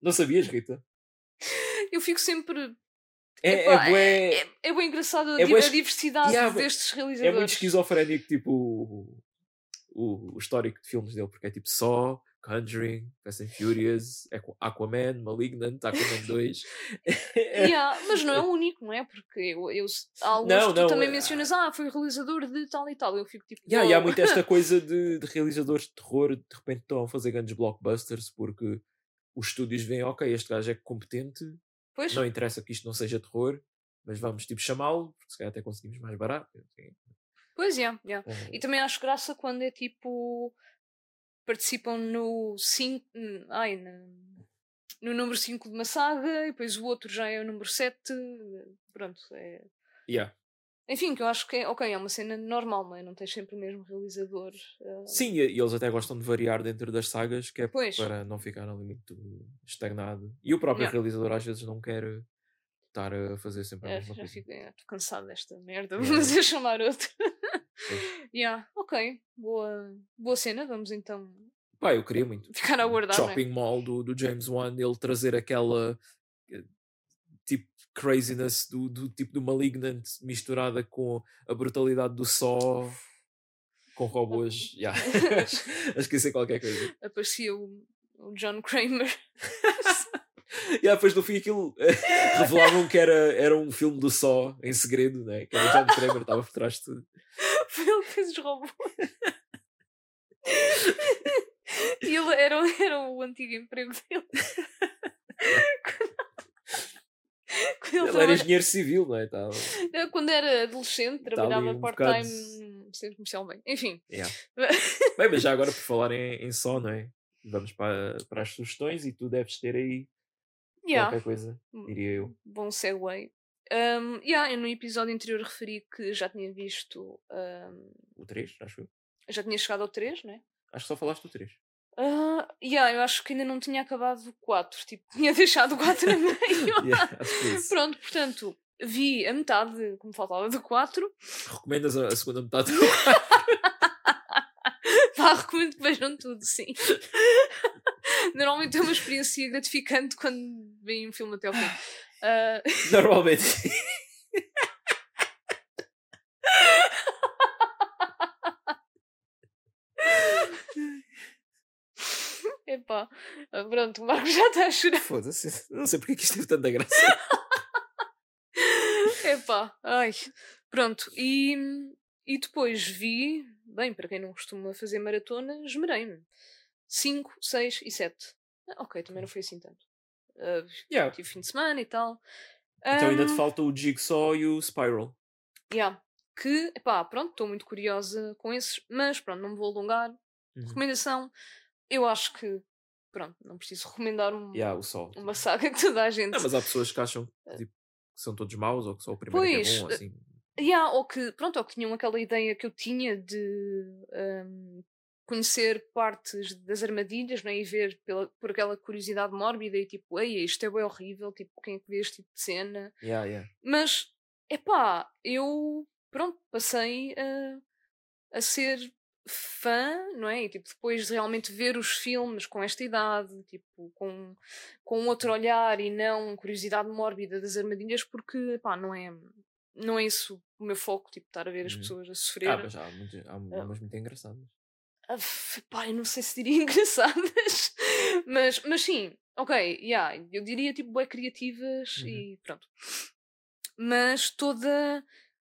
Não sabias, Rita? Eu fico sempre. É, epá, é, bué- é, é bem engraçado a, é bué a diversidade Yeah, destes é realizadores. muito esquizofrénico, tipo, o, o, o histórico de filmes dele, porque é tipo Saw, Conjuring, Fast and Furious, Aqu- Aquaman, Malignant, Aquaman 2. [LAUGHS] Yeah, mas não é o único, não é? Porque eu, eu, há alguns Não, que tu não, também é- mencionas, ah, foi realizador de tal e tal. Eu fico tipo. Yeah, e há muito esta [LAUGHS] coisa de, de realizadores de terror de repente estão a fazer grandes blockbusters porque os estúdios veem, ok, este gajo é competente, Pois, não interessa que isto não seja terror, mas vamos tipo chamá-lo, porque se calhar até conseguimos mais barato. pois, yeah, yeah. Eh, E também acho graça quando é tipo. Participam no 5. Ai, no número 5 de uma saga e depois o outro já é o número 7. Pronto, é. yeah. enfim, que eu acho que é, ok, é uma cena normal, não é? Não tens sempre o mesmo realizador. uh, Sim, e, eles até gostam de variar dentro das sagas, que é Pois. para não ficar ali muito estagnado. E o próprio realizador às vezes não quer estar a fazer sempre a É, mesma já coisa. fico, é, estou cansado desta merda, vamos a chamar outro. [LAUGHS] yeah, ok, boa, boa cena, vamos então Pá, eu queria muito. [LAUGHS] ficar a aguardar. não é? Shopping Mall do, do James Wan, ele trazer aquela eh, tipo craziness do, do tipo do Malignant misturada com a brutalidade do Saw com robôs. Yeah. Acho que isso é qualquer coisa. Aparecia o, o John Kramer. E [LAUGHS] yeah, depois no fim aquilo eh, revelavam que era, era um filme do Saw em segredo, né? que era o John Kramer, estava por trás de tudo. Foi ele que fez os robôs. e [LAUGHS] ele era, era o antigo emprego dele. Quando ele Ele era engenheiro civil, não é? Tava- Eu, Quando era adolescente, trabalhava um part-time no centro comercial bem. Enfim, Yeah. [LAUGHS] Bem, mas já agora por falar em, em Saw, não é? Vamos para, para as sugestões e tu deves ter aí yeah, qualquer coisa, diria eu. bom segue. Um, yeah, eu no episódio anterior referi que já tinha visto. um, O 3, acho eu. já tinha chegado ao 3, né? Acho que só falaste do 3. Uh, yeah, eu acho que ainda não tinha acabado o 4. Tipo, [LAUGHS] tinha deixado o 4 a meio. [LAUGHS] Yeah, é. Pronto, portanto, vi a metade, como faltava do 4. Recomendas a, a segunda metade? [LAUGHS] Pá, recomendo que vejam tudo, sim. Normalmente é uma experiência gratificante quando veem um filme até ao fim. Ah, [LAUGHS] Normalmente. epá, ah, pronto, o Marcos já está a chorar. Foda-se. Não sei porque é que isto teve tanta graça. [LAUGHS] Epá, ai. Pronto, e, e depois vi, bem, para quem não costuma fazer maratona, esmerei-me. 5, 6 e 7. Ok, também não foi assim tanto. Ah, Yeah. tive fim de semana e tal. Então ainda te Ah, falta o Jigsaw e o Spiral. yeah, que, epá, pronto, estou muito curiosa com esses, mas pronto, não me vou alongar. Uhum. Recomendação, eu acho que, pronto, não preciso recomendar um- Yeah, o Saw. uma saga que toda a gente. Não, mas há pessoas que acham que, tipo, que são todos maus ou que só o primeiro é que Pois, é bom, eh, assim. Yeah, ou que, pronto, ou que tinham aquela ideia que eu tinha de hum, conhecer partes das armadilhas né, e ver pela, por aquela curiosidade mórbida e tipo, ei, isto é bem horrível, tipo, quem é que vê este tipo de cena? Yeah, yeah. Mas, epá, eu, pronto, passei a, a ser fã, não é? E tipo, depois de realmente ver os filmes com esta idade, tipo, com, com outro olhar e não curiosidade mórbida das armadilhas, porque, epá, não é, não é isso o meu foco, tipo, estar a ver as Uhum. pessoas a sofrer. Ah, mas há, muitas- há umas muito engraçadas. Ah, pá, eu não sei se diria [LAUGHS] engraçadas, mas, mas sim, ok, yeah, eu diria tipo bem criativas Uhum. e pronto. Mas toda.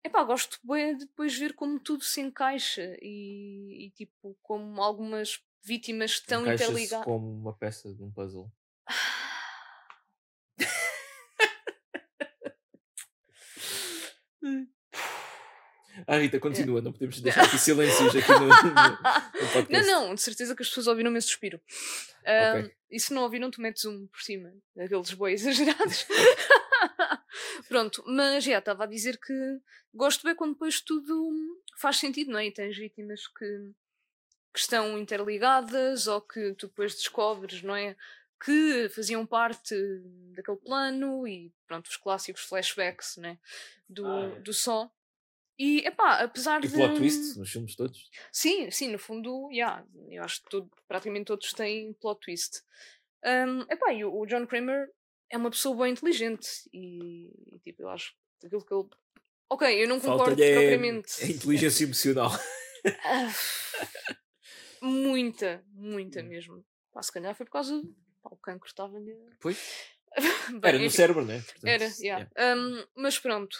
Epá, gosto bem de depois ver como tudo se encaixa e, e, tipo como algumas vítimas estão interligadas. como uma peça de um puzzle. [LAUGHS] Ah, Rita, continua, não podemos deixar aqui silêncios aqui no, no, [LAUGHS] podcast. Não, não, de certeza que as pessoas ouviram esse suspiro. Ah, Ok. E se não ouviram, tu metes um por cima, daqueles boi exagerados. [LAUGHS] Pronto, mas já estava a dizer que gosto bem quando depois tudo faz sentido, não é? E tens vítimas que, que estão interligadas ou que tu depois descobres, não é? Que faziam parte daquele plano e pronto, os clássicos flashbacks, né? Do, Ah, é. do só. E epá, apesar E de. plot twist nos filmes todos. Sim, sim, no fundo, yeah, eu acho que todo- praticamente todos têm plot twist. Um, epá, e o, o John Kramer é uma pessoa bem inteligente e, tipo, eu acho que aquilo que ele. Ok, eu não concordo é, propriamente. a inteligência emocional. [LAUGHS] Muita, muita Hum. mesmo. Pá, se calhar foi por causa. Pá, o cancro estava-lhe. Pois. [LAUGHS] Bem, Era no enfim. cérebro, né? Portanto, Era, yeah. Um, mas pronto.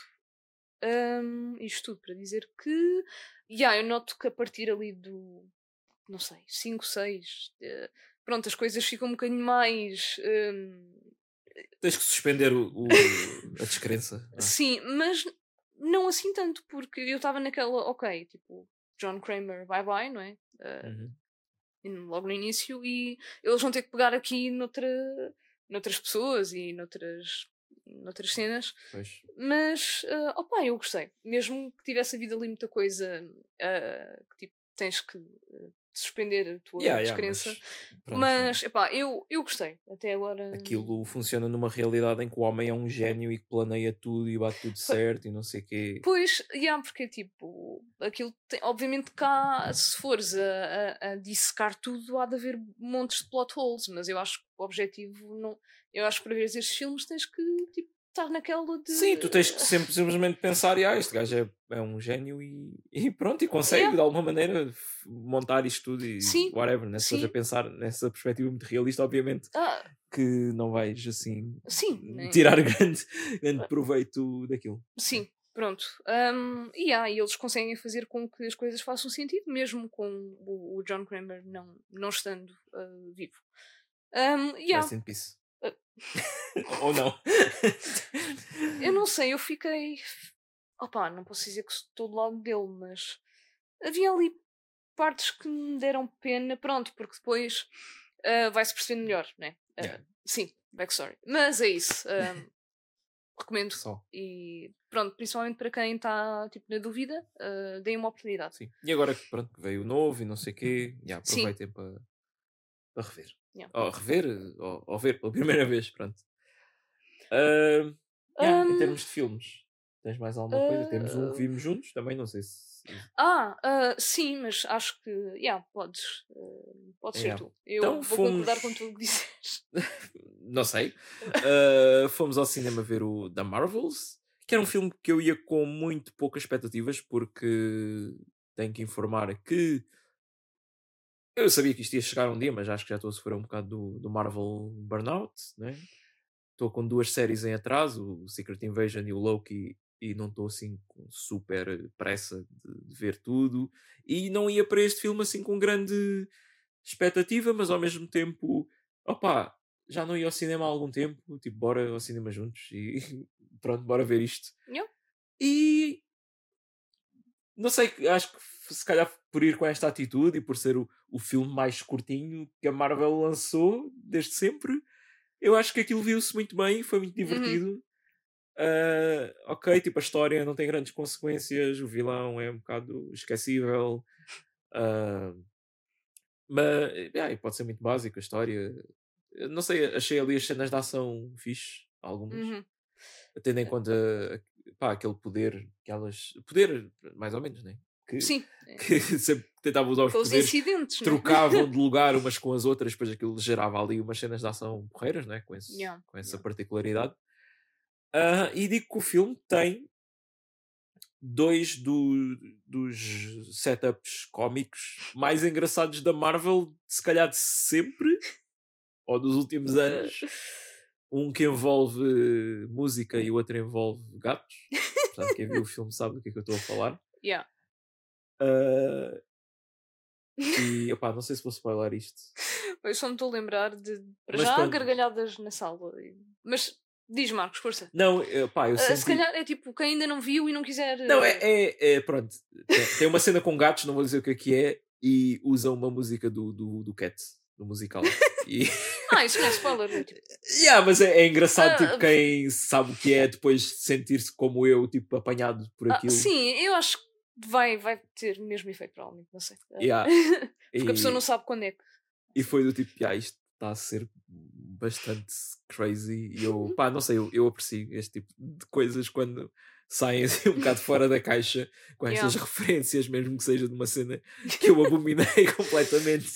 Um, isto tudo para dizer que yeah, eu noto que a partir ali do não sei, 5, 6 pronto, as coisas ficam um bocadinho mais um, Tens que suspender o, o- a descrença. sim, mas não assim tanto, porque eu estava naquela, ok, tipo, John Kramer, bye bye, não é? Uh, Uhum. logo no início e eles vão ter que pegar aqui noutra, noutras pessoas e noutras noutras cenas. Pois. Mas, uh, opá, eu gostei. Mesmo que tivesse havido ali muita coisa uh, que tipo, tens que uh, suspender a tua Yeah, yeah, descrença. mas, pronto, mas, epá, eu, eu gostei. Até agora. Aquilo funciona numa realidade em que o homem é um gênio e que planeia tudo e bate tudo certo e não sei o quê. Pois, yeah, porque tipo, aquilo tem, obviamente cá, se fores a, a, a dissecar tudo, há de haver montes de plot holes, mas eu acho que o objetivo não. Eu acho que para ver estes filmes tens que tipo, estar naquela de. Sim, tu tens que sempre simplesmente pensar, ah, este gajo é, é um gênio e, e pronto, e consegue Yeah. de alguma maneira montar isto tudo e Sim, whatever, né? Sim. a pensar nessa perspectiva muito realista, obviamente Ah, que não vais assim sim, né? tirar [LAUGHS] grande, grande proveito daquilo. Sim, pronto. Um, e há, e eles conseguem fazer com que as coisas façam sentido, mesmo com o, o John Kramer não, não estando uh, vivo. Um, há, Rest in peace. Uh. [LAUGHS] Ou não. eu não sei, eu fiquei. Opá, não posso dizer que estou do lado dele, mas havia ali partes que me deram pena, pronto, porque depois uh, vai-se percebendo melhor, né? Uh, Yeah. Sim, backstory. Mas é isso. um, recomendo. Só. E pronto, principalmente para quem está tipo, na dúvida, uh, deem uma oportunidade. Sim. E agora que pronto, veio o novo e não sei o quê, já, Sim. aproveitem para, para rever. Yeah. Ou rever, ou, ou ver pela [LAUGHS] primeira vez, pronto. Ah, yeah, em Um, termos de filmes, tens mais alguma coisa? Temos um ah, que vimos juntos, também não sei se. Ah, ah, sim, mas acho que yeah, podes. Uh, podes ser Yeah. tu. Eu Então vou concordar fomos- com tudo o que disseste. [LAUGHS] Não sei. Ah, fomos ao cinema ver o The Marvels, que era um filme que eu ia com muito poucas expectativas, porque tenho que informar que eu sabia que isto ia chegar um dia, mas acho que já estou a sofrer um bocado do, do Marvel Burnout, né? Estou com duas séries em atraso, o Secret Invasion e o Loki, e não estou assim com super pressa de, de ver tudo. E não ia para este filme assim com grande expectativa, mas ao mesmo tempo, opá, já não ia ao cinema há algum tempo, tipo, bora ao cinema juntos e [LAUGHS] pronto, bora ver isto. Yeah. E não sei, acho que se calhar por ir com esta atitude e por ser o, o filme mais curtinho que a Marvel lançou desde sempre, eu acho que aquilo viu-se muito bem, foi muito divertido. Ah, ok, tipo, a história não tem grandes consequências, o vilão é um bocado esquecível. ah, mas yeah, pode ser muito básico a história. Eu Não sei, achei ali as cenas de ação fixe, algumas Uhum. tendo em conta pá, aquele poder que elas. Poder, mais ou menos, né? Que, Sim, que [LAUGHS] sempre tentavam usar os aqueles poderes, incidentes. né? trocavam de [LAUGHS] lugar umas com as outras, depois aquilo gerava ali umas cenas de ação porreiras, né? com, esse, Yeah, com essa yeah. particularidade. Ah, e digo que o filme tem dois do- dos setups cómicos mais engraçados da Marvel, se calhar de sempre, ou dos últimos [LAUGHS] anos. Um que envolve música e o outro envolve gatos. Portanto, quem viu o filme sabe do que é que eu estou a falar. Yeah. Ah, e [LAUGHS] opá, não sei se vou spoiler isto. Eu só me estou a lembrar de para já pronto. gargalhadas na sala. Mas diz Marcos, força. Não, eh, pá, eu senti... se calhar é tipo quem ainda não viu e não quiser. Não, ah, é, é, é- pronto. Tem, uma cena com gatos, não vou dizer o que é que é, e usa uma música do, do, do Cat, do musical. E, [LAUGHS] Ah, isso não é spoiler. é tipo, [LAUGHS] yeah, mas é, é engraçado, Ah, tipo, quem sabe o que é, depois sentir-se como eu, tipo, apanhado por ah, aquilo. sim, eu acho que vai, vai ter o mesmo efeito, provavelmente. Não sei. Ah, Yeah. [LAUGHS] Porque a pessoa E- não sabe quando é que. E foi do tipo, yeah, isto está a ser bastante crazy. E eu, Uhum. pá, não sei, eu, eu aprecio este tipo de coisas quando saem assim um bocado fora da caixa [LAUGHS] com estas Yeah. referências, mesmo que seja de uma cena que eu abominei [LAUGHS] completamente.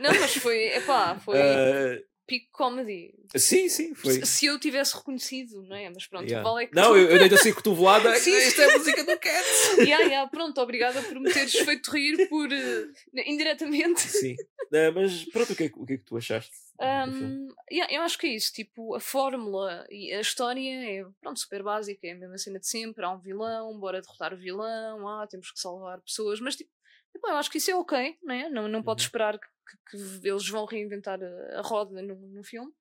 Não, mas foi. Epá, foi Ah, pico comedy. sim, sim, foi. Se, eu tivesse reconhecido, não é? Mas pronto, Yeah. o vale é que. Não, eu, eu dei-te assim cotovelada. [LAUGHS] Sim. Isto é a música do Cat. [LAUGHS] yeah, yeah, pronto, obrigada por me teres feito rir por. eh, indiretamente. Sim. Ah, [LAUGHS] mas pronto, o que, é, que- o que é que tu achaste? Um, yeah, eu acho que é isso, tipo, a fórmula e a história é pronto, super básica, é a mesma cena de sempre, há um vilão, bora derrotar o vilão, ah, temos que salvar pessoas, mas tipo, epá, eu acho que isso é ok, né? não, não pode Uhum. esperar que, que- eles vão reinventar a, a roda no, no filme.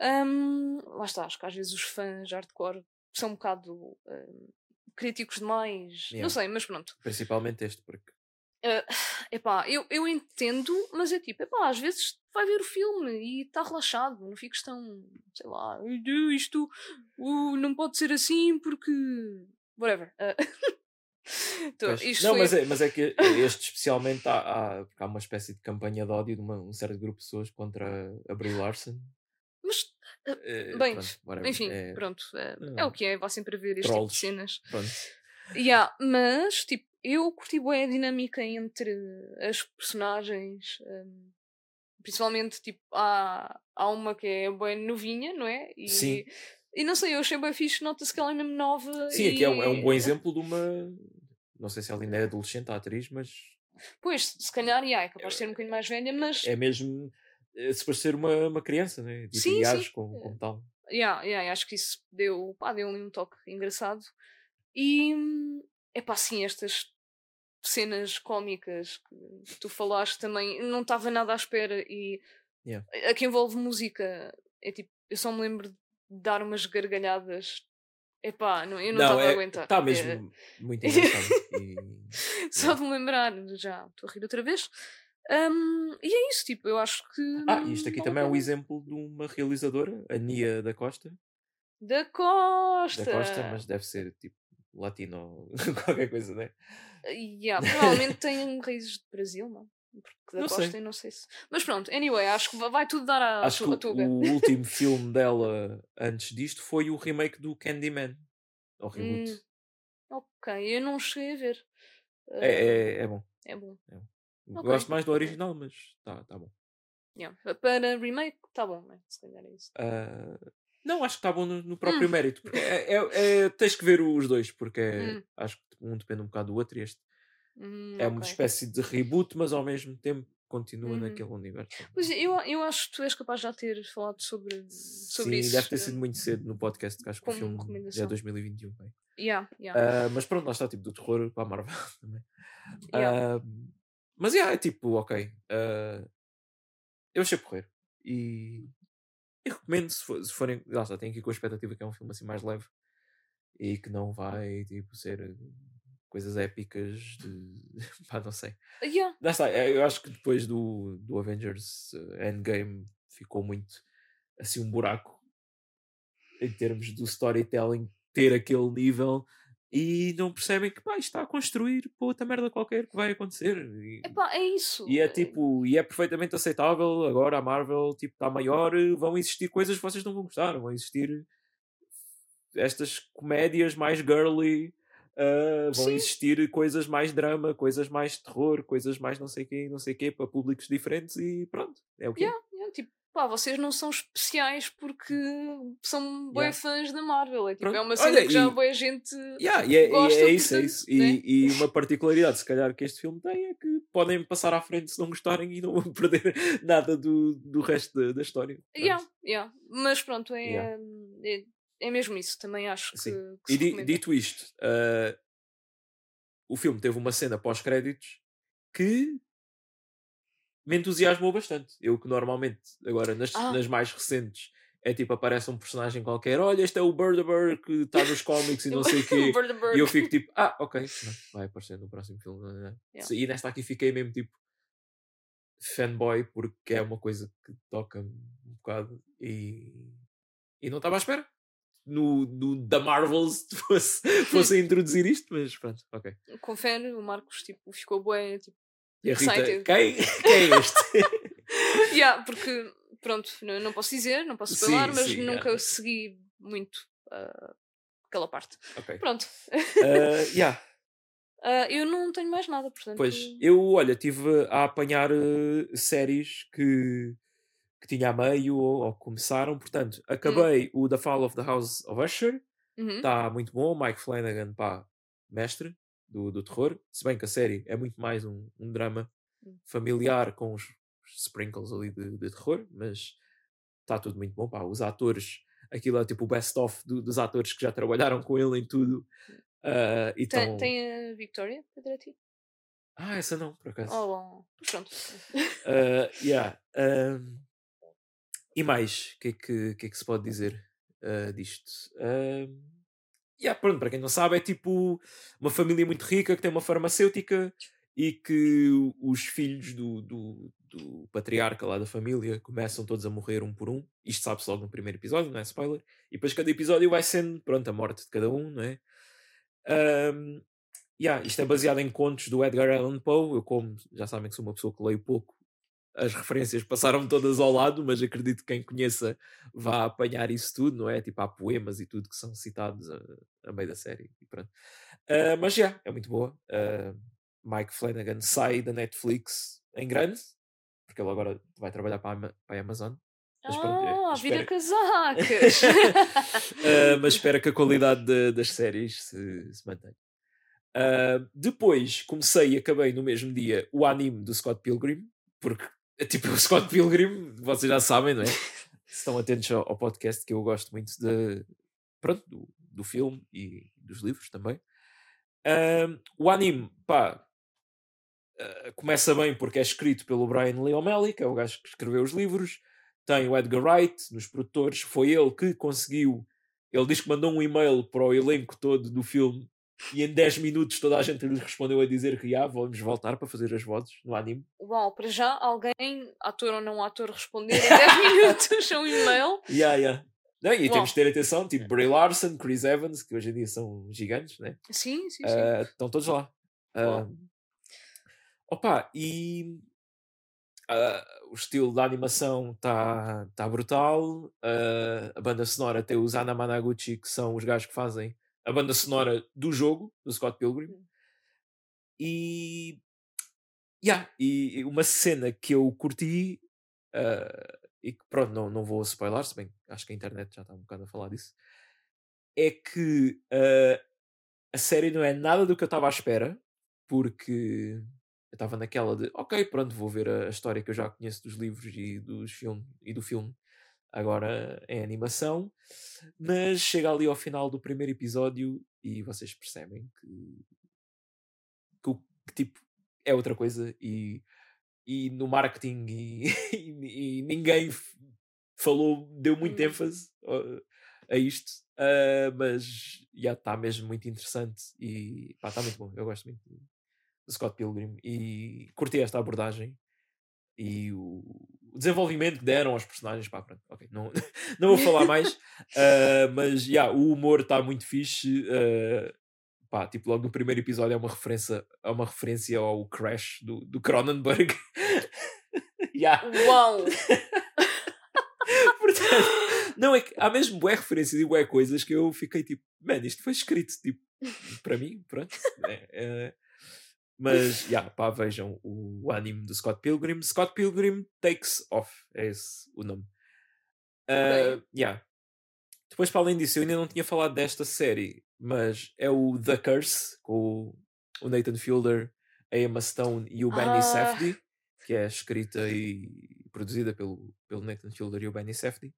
Um, lá está, acho que às vezes os fãs hardcore são um bocado um, críticos demais, não Yeah. sei, mas pronto. Principalmente este, porque Uh, [SIGHS] epá, eu, eu entendo, mas é tipo, epá, às vezes vai ver o filme e está relaxado, não fiques tão, sei lá, isto uh, não pode ser assim porque. whatever. Uh, [LAUGHS] [LAUGHS] Então, não, foi... mas, é, mas é que este especialmente há, há, há uma espécie de campanha de ódio de uma, um certo grupo de pessoas contra a Brie Larson. Mas, uh, bem, pronto, enfim, é, pronto, é, é, o que é, vá sempre ver este trolls, tipo de cenas. Pronto. Yeah, mas, tipo, eu curti bem a dinâmica entre as personagens, um, principalmente, tipo, há, há uma que é bem novinha, não é? E, Sim. E não sei, eu achei bem fixe, nota-se que ela é mesmo nova. Sim, e... aqui é um, é um bom exemplo de uma. Não sei se ela ainda é adolescente, a atriz, mas. Pois, se calhar, yeah, é capaz de ser um bocadinho mais velha, mas. É mesmo. Eh, se parecer uma, uma criança, né? De sim, sim. Como, como tal. Yeah, yeah, acho que isso deu, pá, deu um toque engraçado. E. É pá, sim, estas cenas cómicas que tu falaste também, não estava nada à espera e. Yeah. A que envolve música, é tipo, eu só me lembro dar umas gargalhadas. Epá, não, eu não estava é, a aguentar. Está mesmo é... muito engraçado. e... [LAUGHS] Só de me lembrar, já estou a rir outra vez. Um, e é isso, tipo, eu acho que. Ah, isto aqui também é um exemplo de uma realizadora, a Nia da Costa. Da Costa! Da Costa, mas deve ser tipo latino, [LAUGHS] qualquer coisa, né? Yeah, provavelmente tem raízes de Brasil, não? Porque da não Costa sei. não sei se. Mas pronto, anyway, acho que vai tudo dar a, acho a tuga. O [LAUGHS] último filme dela antes disto foi o remake do Candyman. Ou reboot. Hum, ok, eu não cheguei a ver. É, é, é, bom. É bom. É bom. Okay. Gosto mais do original, mas tá, tá bom. Yeah. Para remake, tá bom, né? se calhar é isso. Uh, não, acho que está bom no, no próprio hum. mérito. É, é, é, tens que ver os dois, porque hum. acho que um depende um bocado do outro e este Hum, é uma okay. espécie de reboot, mas ao mesmo tempo continua uhum. naquele universo. Pois eu, eu acho que tu és capaz de já ter falado sobre, sobre Sim, isso. deve ter sido muito cedo no podcast, que acho que o filme já é 2021. Bem. Yeah, yeah. Uh, mas pronto, lá está, tipo, do terror para a Marvel [LAUGHS] também. Yeah. Uh, mas yeah, é tipo, ok. Uh, eu achei correr. E, e recomendo se, for, se forem. Lá está, tenho aqui com a expectativa que é um filme assim mais leve e que não vai tipo, ser coisas épicas de. [LAUGHS] pá, não sei. Yeah. está, eu acho que depois do, do Avengers eh, Endgame ficou muito assim um buraco em termos do storytelling ter aquele nível e não percebem que pá, está a construir para outra merda qualquer que vai acontecer. E, Epá, é isso. E é tipo, e é perfeitamente aceitável. Agora a Marvel tipo, está maior, vão existir coisas que vocês não vão gostar, vão existir estas comédias mais girly Uh, vão Sim. existir coisas mais drama, coisas mais terror, coisas mais não sei quê, não sei quê, para públicos diferentes e pronto, é o que yeah, yeah, tipo, pá, vocês não são especiais porque são yeah. fãs da Marvel, é, tipo, é uma cena Olha, que já boa gente yeah, e é, gosta. E é isso, é isso. Né? E, e, uma particularidade, se calhar, que este filme tem é que podem passar à frente se não gostarem e não vão [LAUGHS] perder nada do, do resto da, da história. Yeah, yeah. Mas pronto, é, é é mesmo isso, também acho que. que e di, dito isto, uh, o filme teve uma cena pós-créditos que me entusiasmou bastante. Eu que normalmente, agora nas, ah. nas mais recentes, é tipo, aparece um personagem qualquer, olha, este é o Bird que está nos cómics e [LAUGHS] não sei o [LAUGHS] quê. e eu fico tipo, ah, [LAUGHS] ok, vai aparecer no próximo filme. Yeah. E nesta aqui fiquei mesmo tipo fanboy porque é uma coisa que toca-me um bocado e, e não estava à espera no, no da Marvels fosse, [LAUGHS] fosse introduzir isto, mas pronto, ok. Confere, o Marcos tipo, ficou bué, tipo, e a Rita, quem, quem é este? [LAUGHS] yeah, porque, pronto, não, não posso dizer, não posso falar, mas sim, nunca yeah. segui muito uh, aquela parte. Okay. Pronto. Uh, [LAUGHS] yeah. Uh, eu não tenho mais nada, portanto. Pois, eu, olha, estive a apanhar uh, séries que que tinha a meio ou, ou começaram. Portanto, hum. acabei o The Fall of the House of Usher. Está uhum. muito bom. Mike Flanagan, pá, mestre do, do terror. Se bem que a série é muito mais um, um drama hum. familiar com os, sprinkles ali de, de terror, mas está tudo muito bom. Pá. Os atores, aquilo é tipo o best-of do, dos atores que já trabalharam com ele em tudo. Uh, e tem, tão... tem a Victoria Pedretti? Ah, essa não, por acaso. Oh, bom. Pronto. uh, yeah. Um, e mais, o que, é que, que, é que se pode dizer uh, disto? Uh, yeah, pronto, para quem não sabe, é tipo uma família muito rica que tem uma farmacêutica e que os filhos do, do, do patriarca lá da família começam todos a morrer um por um. Isto sabe-se logo no primeiro episódio, não é spoiler. E depois cada episódio vai sendo, pronto, a morte de cada um, não é? Um, yeah, isto é baseado em contos do Edgar Allan Poe. Eu, como já sabem que sou uma pessoa que leio pouco, as referências passaram todas ao lado, mas acredito que quem conheça vá apanhar isso tudo, não é? Tipo, há poemas e tudo que são citados a, a meio da série. Uh, mas já, yeah, é muito boa. Uh, Mike Flanagan sai da Netflix em grande, porque ele agora vai trabalhar para a, para a Amazon. Mas, pronto, [LAUGHS] ah, espero... vira casacas! uh, mas espero que a qualidade de, das séries se, se mantenha. Uh, depois comecei e acabei no mesmo dia o anime do Scott Pilgrim, porque tipo [LAUGHS] o Scott Pilgrim, vocês já sabem, não é? [LAUGHS] Estão atentos ao, ao podcast que eu gosto muito de, pronto, do, do filme e dos livros também. Uh, o anime, pá, uh, começa bem porque é escrito pelo Brian Lee O'Malley, que é o gajo que escreveu os livros. Tem o Edgar Wright nos produtores, foi ele que conseguiu. Ele diz que mandou um e-mail para o elenco todo do filme e em 10 minutos toda a gente lhe respondeu a dizer que ah, vamos voltar para fazer as vozes no anime. Uau, para já alguém, ator ou não ator, responder em 10 [LAUGHS] minutos a um e-mail. Yeah, yeah. Não, e Uau. temos de ter atenção, tipo Bray Larson, Chris Evans, que hoje em dia são gigantes, né? Sim, sim, sim. Uh, estão todos lá. Uh, opa, e uh, o estilo da animação está tá brutal. a banda sonora tem os Ana Managuchi, que são os gajos que fazem a banda sonora do jogo, do Scott Pilgrim. E. Yeah, e uma cena que eu curti, uh, e que pronto, não, não vou spoiler, se bem acho que a internet já está um bocado a falar disso, é que uh, a série não é nada do que eu estava à espera, porque eu estava naquela de ok, pronto, vou ver a, a, história que eu já conheço dos livros e, dos filme, e do filme agora em animação, mas chega ali ao final do primeiro episódio e vocês percebem que, que, que tipo é outra coisa e, e no marketing e, [LAUGHS] e, e ninguém falou, deu muito hum. ênfase a, a isto, uh, mas já está mesmo muito interessante e está muito bom. Eu gosto muito do Scott Pilgrim e curti esta abordagem e o, o desenvolvimento que deram aos personagens, pá, pronto, ok, não, [LAUGHS] não vou falar mais, uh, [LAUGHS] mas yeah, o humor está muito fixe. Uh, pá, tipo, logo no primeiro episódio é uma referência, é uma referência ao Crash do, do Cronenberg. [LAUGHS] yeah. Uau! Portanto, não é que há mesmo boas referências e boas coisas que eu fiquei tipo, man, isto foi escrito tipo, para mim, pronto. É, é, mas, já, [LAUGHS] yeah, pá, vejam o, anime do Scott Pilgrim. Scott Pilgrim Takes Off, é esse o nome. Uh, yeah. Depois, para além disso, eu ainda não tinha falado desta série, mas é o The Curse, com o Nathan Fielder, a Emma Stone e o Benny ah. Safdie, que é escrita e produzida pelo, pelo Nathan Fielder e o Benny Safdie.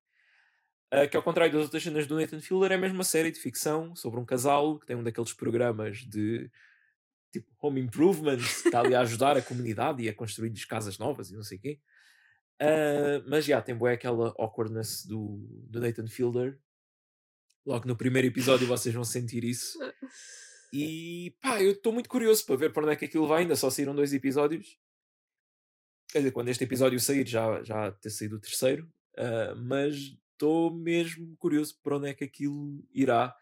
Uh, que ao contrário das outras cenas do Nathan Fielder, é mesmo uma série de ficção sobre um casal que tem um daqueles programas de tipo home improvement, está ali a ajudar a comunidade e a construir casas novas e não sei o quê. Uh, mas já tem boa aquela awkwardness do, do Nathan Fielder. Logo no primeiro episódio vocês vão sentir isso. E pá, eu estou muito curioso para ver para onde é que aquilo vai. Ainda só saíram dois episódios. Quer dizer, quando este episódio sair já, já ter saído o terceiro. Uh, mas estou mesmo curioso para onde é que aquilo irá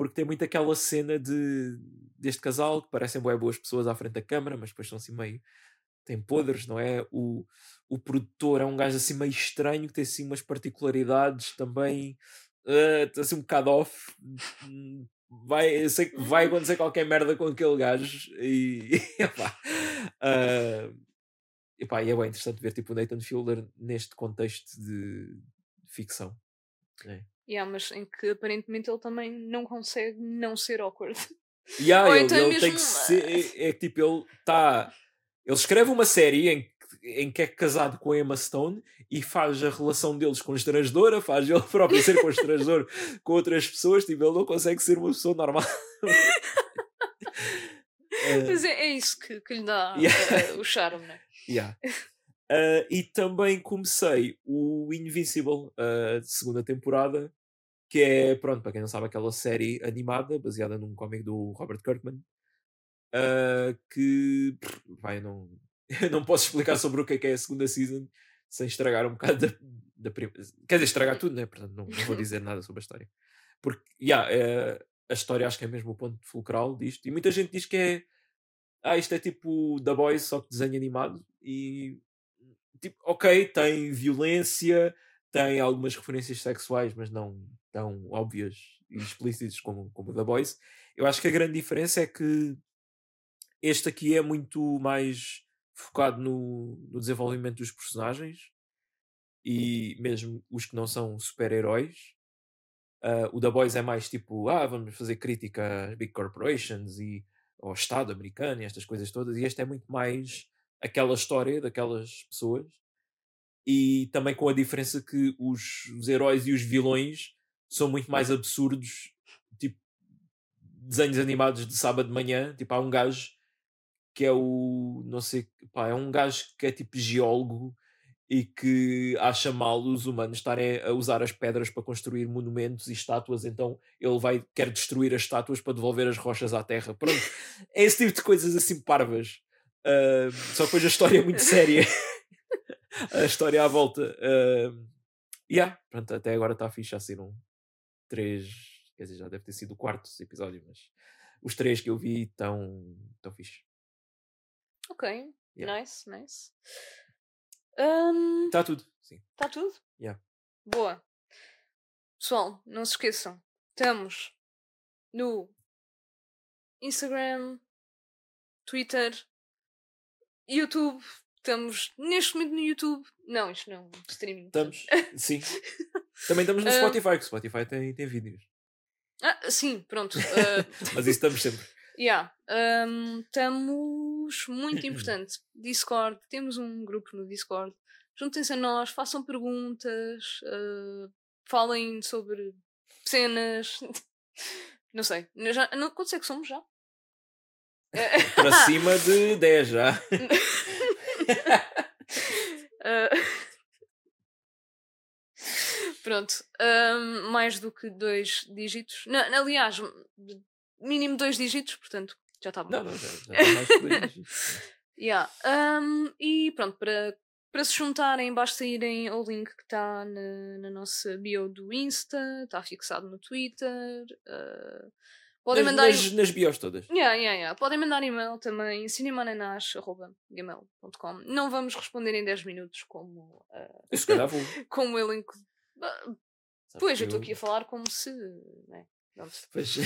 porque tem muito aquela cena de, deste casal que parecem boas, boas pessoas à frente da câmara, mas depois são assim meio. têm podres, não é? O, o produtor é um gajo assim meio estranho que tem assim umas particularidades também. Uh, assim um bocado off. Vai, sei vai acontecer qualquer merda com aquele gajo e. [LAUGHS] epá, uh, epá, e é bem interessante ver tipo o Nathan Fielder neste contexto de ficção. É. Yeah, mas em que aparentemente ele também não consegue não ser awkward. [LAUGHS] Yeah, Ou ele, então é ele mesmo... tem que ser. É, é tipo, ele está. Ele escreve uma série em que em que é casado com a Emma Stone e faz a relação deles constrangedora, faz ele [LAUGHS] próprio ser constrangedor com outras pessoas, tipo, ele não consegue ser uma pessoa normal. [LAUGHS] Mas é, é isso que, que lhe dá yeah. uh, o charme, né? Yeah. Uh, e também comecei o Invincible, a segunda temporada, que é, pronto, para quem não sabe, aquela série animada baseada num cómic do Robert Kirkman, uh, que vai, não, [LAUGHS] não posso explicar sobre o que é que é a segunda season sem estragar um bocado da, da primeira. Quer dizer, estragar tudo, né? Portanto, não, não vou [LAUGHS] dizer nada sobre a história. Porque, yeah, é, a história acho que é mesmo o ponto fulcral disto. E muita gente diz que é. Ah, isto é tipo The Boys, só que desenho animado. E. Tipo, ok, tem violência, tem algumas referências sexuais, mas não tão óbvias e explícitas como, como The Boys. Eu acho que a grande diferença é que este aqui é muito mais focado no, no desenvolvimento dos personagens e mesmo os que não são super-heróis. Uh, o The Boys é mais tipo, ah, vamos fazer crítica às big corporations e ao Estado americano e estas coisas todas. E este é muito mais aquela história daquelas pessoas. E também com a diferença que os, os heróis e os vilões são muito mais absurdos, tipo desenhos animados de sábado de manhã. Tipo, há um gajo que é o. Não sei. Pá, é um gajo que é tipo geólogo e que acha mal os humanos estarem a usar as pedras para construir monumentos e estátuas, então ele vai quer destruir as estátuas para devolver as rochas à terra. Pronto, [LAUGHS] é esse tipo de coisas assim parvas. Uh, só que depois a história é muito séria. [LAUGHS] a história à volta. Uh, yeah, pronto, até agora está fixe a ser um três, quer dizer, já deve ter sido o quarto episódio, mas os três que eu vi estão tão fixe. Ok, yeah. nice, nice. Está um, tudo, sim. Está tudo? Yeah. Boa. Pessoal, não se esqueçam. Estamos no Instagram, Twitter, YouTube. Estamos neste momento no YouTube. Não, isto não é um streaming. Estamos, sim. [LAUGHS] Também estamos no Spotify, que o Spotify tem, tem vídeos. Ah, sim, pronto. Uh... [LAUGHS] Mas isso estamos sempre. Yeah. Um, estamos muito importante. Discord, temos um grupo no Discord. Juntem-se a nós, façam perguntas, uh, falem sobre cenas. [LAUGHS] Não sei. Já, não, quantos é que somos já? [LAUGHS] Para cima de 10 já. uh, pronto. Um, mais do que dois dígitos. Não, aliás, mínimo dois dígitos, portanto, já está bom. Não, não, já, já está mais que dois [LAUGHS] dígitos. yeah. um, e pronto, para, para se juntarem, basta irem ao link que está na, na nossa bio do Insta, está fixado no Twitter. Uh, podem nas, mandar. Nas, nas bios todas. Yeah, yeah, yeah. Podem mandar e-mail também, cinemananas.gmail.com. Não vamos responder em 10 minutos como. Uh, [LAUGHS] como o elenco. Pois, eu estou aqui a falar como se. Né? Pois.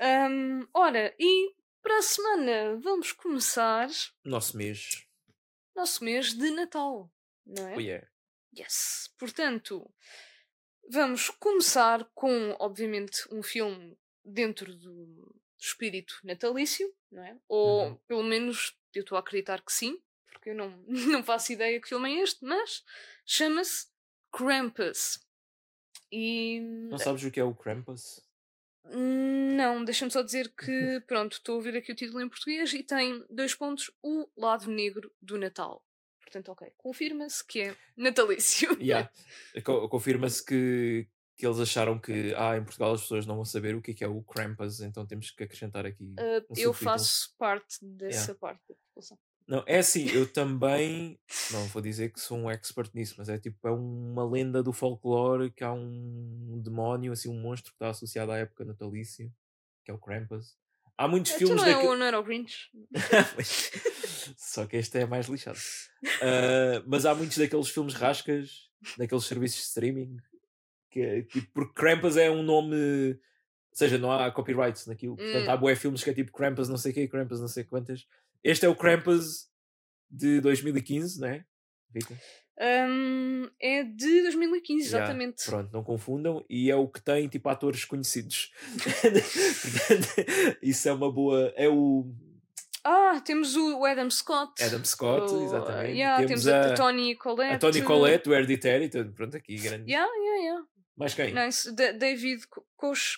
Um, [LAUGHS] [LAUGHS] ora, e para a semana vamos começar. Nosso mês. Nosso mês de Natal, não é? Oh, yeah. Yes. Portanto, vamos começar com, obviamente, um filme dentro do espírito natalício, não é? Ou uhum. pelo menos eu estou a acreditar que sim, porque eu não, [LAUGHS] não faço ideia que filme é este, mas chama-se Krampus. E... Não sabes o que é o Krampus? Não, deixa-me só dizer que, [LAUGHS] pronto, estou a ouvir aqui o título em português e tem dois pontos: o lado negro do Natal. Portanto, ok, confirma-se que é natalício. Yeah. [LAUGHS] Confirma-se que, que eles acharam que ah, em Portugal as pessoas não vão saber o que é, que é o Krampus, então temos que acrescentar aqui. Uh, um eu faço parte dessa yeah. parte da população. Não, é assim, eu também não vou dizer que sou um expert nisso, mas é tipo, é uma lenda do folclore que há um demónio, assim, um monstro que está associado à época natalícia, que é o Krampus. Há muitos então filmes não, é o, não era o Grinch. [LAUGHS] Só que este é mais lixado. Uh, mas há muitos daqueles filmes rascas, daqueles serviços de streaming, que é tipo, porque Krampus é um nome. Ou seja, não há copyrights naquilo. Portanto, hum. há bué filmes que é tipo Krampus não sei o quê, Krampus não sei quantas. Este é o Krampus de 2015, não é? Rita? Um, é de 2015, exatamente. Yeah, pronto, não confundam. E é o que tem tipo atores conhecidos. [LAUGHS] Isso é uma boa. É o. Ah, temos o Adam Scott. Adam Scott, o, exatamente. Yeah, temos, temos a, a Tony Collette. A Tony Collette, o Hereditary, pronto, aqui grande. Yeah, yeah, yeah. Mais quem? Nice. David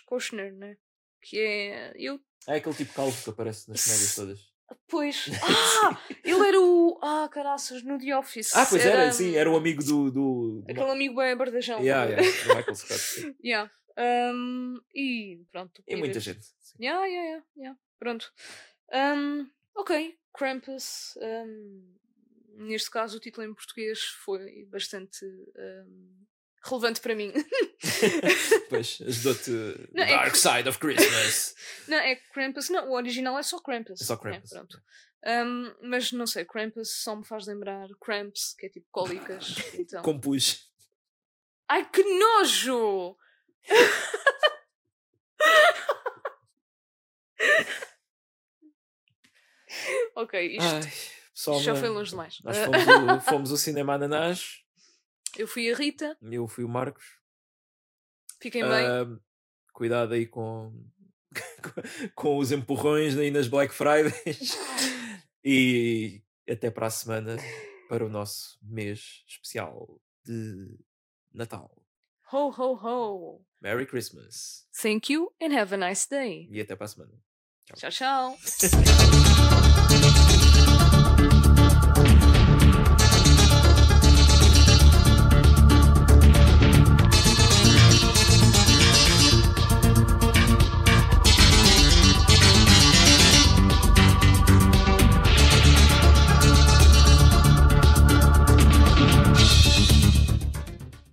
Koshner, né? Que é. Eu... É aquele tipo calvo que aparece nas comédias todas. Pois. [LAUGHS] Ah! ele era o. Ah, caraças, no The Office. Ah, pois era, era sim, era o amigo do. do, do... Aquele amigo bem bardajão. Yeah, yeah, [LAUGHS] do Michael Scott. yeah. Um, e pronto. E muita gente. Sim. Yeah, yeah, yeah, yeah. Pronto. Um, ok, Krampus. Um, neste caso, o título em português foi bastante um, relevante para mim. [LAUGHS] pois, ajudou-te. Não, é Dark Side of Christmas. [LAUGHS] não, é Krampus. Não, o original é só Krampus. É só Krampus. pronto. Um, mas não sei, Krampus só me faz lembrar Cramps, que é tipo cólicas. [LAUGHS] Então. Compus. Ai que nojo! ok, isto Ai, pessoal, já não- foi longe demais. Nós fomos, o, fomos o cinema Ananás, eu fui a Rita, eu fui o Marcos. fiquem bem. Ahm, cuidado aí [LAUGHS] com, com os empurrões aí nas Black Fridays. [LAUGHS] e até para a semana para o nosso mês especial de Natal. Ho, ho, ho! Merry Christmas. Thank you and have a nice day. E até para a semana. Tchau, tchau! [LAUGHS]